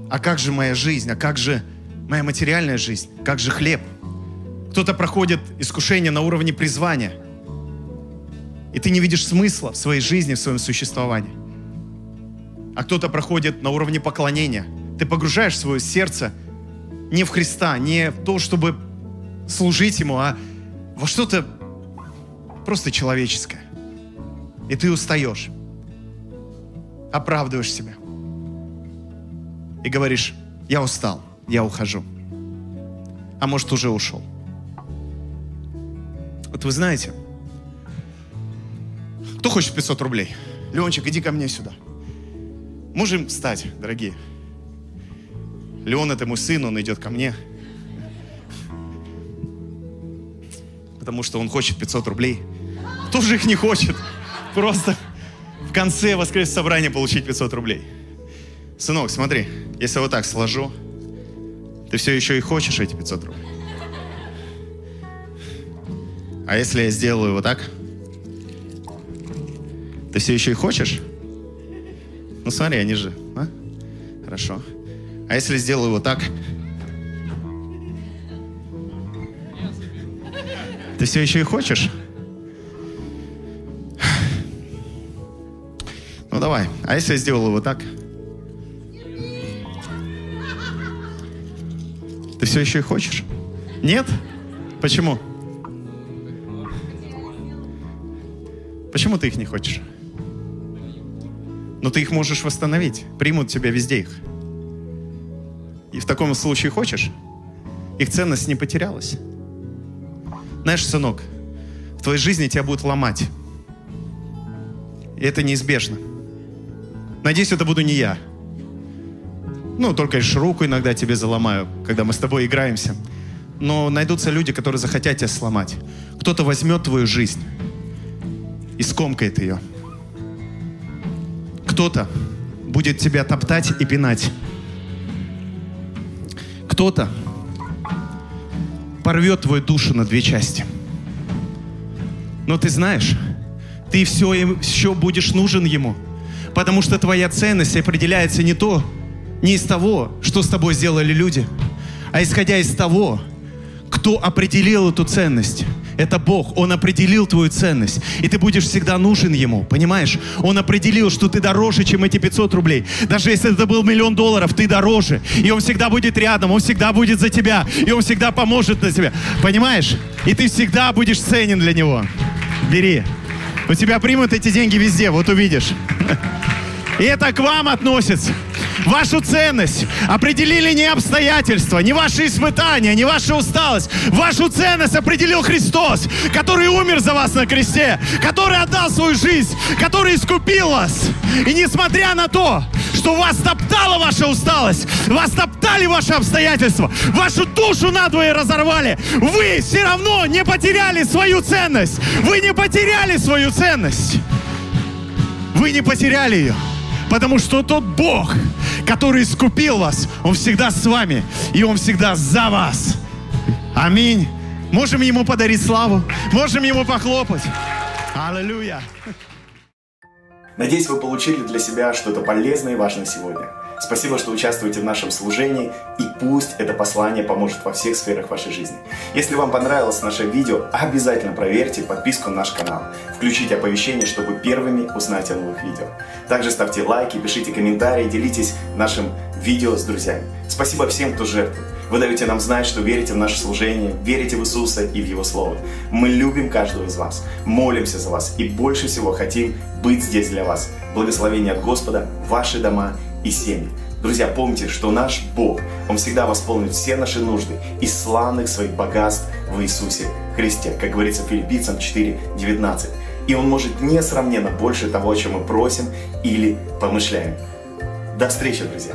а как же моя жизнь, а как же моя материальная жизнь, как же хлеб – кто-то проходит искушение на уровне призвания. И ты не видишь смысла в своей жизни, в своем существовании. А кто-то проходит на уровне поклонения. Ты погружаешь свое сердце не в Христа, не в то, чтобы служить Ему, а во что-то просто человеческое. И ты устаешь, оправдываешь себя и говоришь, я устал, я ухожу. А может, уже ушел. Вот вы знаете, кто хочет 500 рублей? Леончик, иди ко мне сюда. Можем встать, дорогие. Леон это мой сын, он идет ко мне. Потому что он хочет 500 рублей. Кто же их не хочет? Просто в конце воскресного собрания получить 500 рублей. Сынок, смотри, если я вот так сложу, ты все еще и хочешь эти 500 рублей? А если я сделаю вот так? Ты все еще и хочешь? Ну смотри, они же, а? Хорошо. А если сделаю вот так? Ты все еще и хочешь? Ну давай. А если я сделаю вот так? Ты все еще и хочешь? Нет? Почему? Почему ты их не хочешь? Но ты их можешь восстановить. Примут тебя везде их. И в таком случае хочешь? Их ценность не потерялась. Знаешь, сынок, в твоей жизни тебя будут ломать. И это неизбежно. Надеюсь, это буду не я. Ну, только лишь руку иногда тебе заломаю, когда мы с тобой играемся. Но найдутся люди, которые захотят тебя сломать. Кто-то возьмет твою жизнь и скомкает ее. Кто-то будет тебя топтать и пинать. Кто-то порвет твою душу на две части. Но ты знаешь, ты все еще будешь нужен ему, потому что твоя ценность определяется не то, не из того, что с тобой сделали люди, а исходя из того, кто определил эту ценность. Это Бог. Он определил твою ценность. И ты будешь всегда нужен Ему. Понимаешь? Он определил, что ты дороже, чем эти 500 рублей. Даже если это был миллион долларов, ты дороже. И Он всегда будет рядом. Он всегда будет за тебя. И Он всегда поможет на тебя. Понимаешь? И ты всегда будешь ценен для Него. Бери. У тебя примут эти деньги везде. Вот увидишь. И это к вам относится. Вашу ценность определили не обстоятельства, не ваши испытания, не ваша усталость. Вашу ценность определил Христос, который умер за вас на кресте, который отдал свою жизнь, который искупил вас. И несмотря на то, что вас топтала ваша усталость, вас топтали ваши обстоятельства, вашу душу надвое разорвали, вы все равно не потеряли свою ценность. Вы не потеряли свою ценность. Вы не потеряли ее. Потому что тот Бог, который искупил вас, Он всегда с вами, и Он всегда за вас. Аминь. Можем Ему подарить славу, можем Ему похлопать. Аллилуйя. Надеюсь, вы получили для себя что-то полезное и важное сегодня. Спасибо, что участвуете в нашем служении, и пусть это послание поможет во всех сферах вашей жизни. Если вам понравилось наше видео, обязательно проверьте подписку на наш канал. Включите оповещения, чтобы первыми узнать о новых видео. Также ставьте лайки, пишите комментарии, делитесь нашим видео с друзьями. Спасибо всем, кто жертвует. Вы даете нам знать, что верите в наше служение, верите в Иисуса и в Его Слово. Мы любим каждого из вас, молимся за вас и больше всего хотим быть здесь для вас. Благословение от Господа, ваши дома и семьи. Друзья, помните, что наш Бог, Он всегда восполнит все наши нужды из славных своих богатств в Иисусе Христе, как говорится в Филиппийцам 4.19. И Он может несравненно больше того, о чем мы просим или помышляем. До встречи, друзья!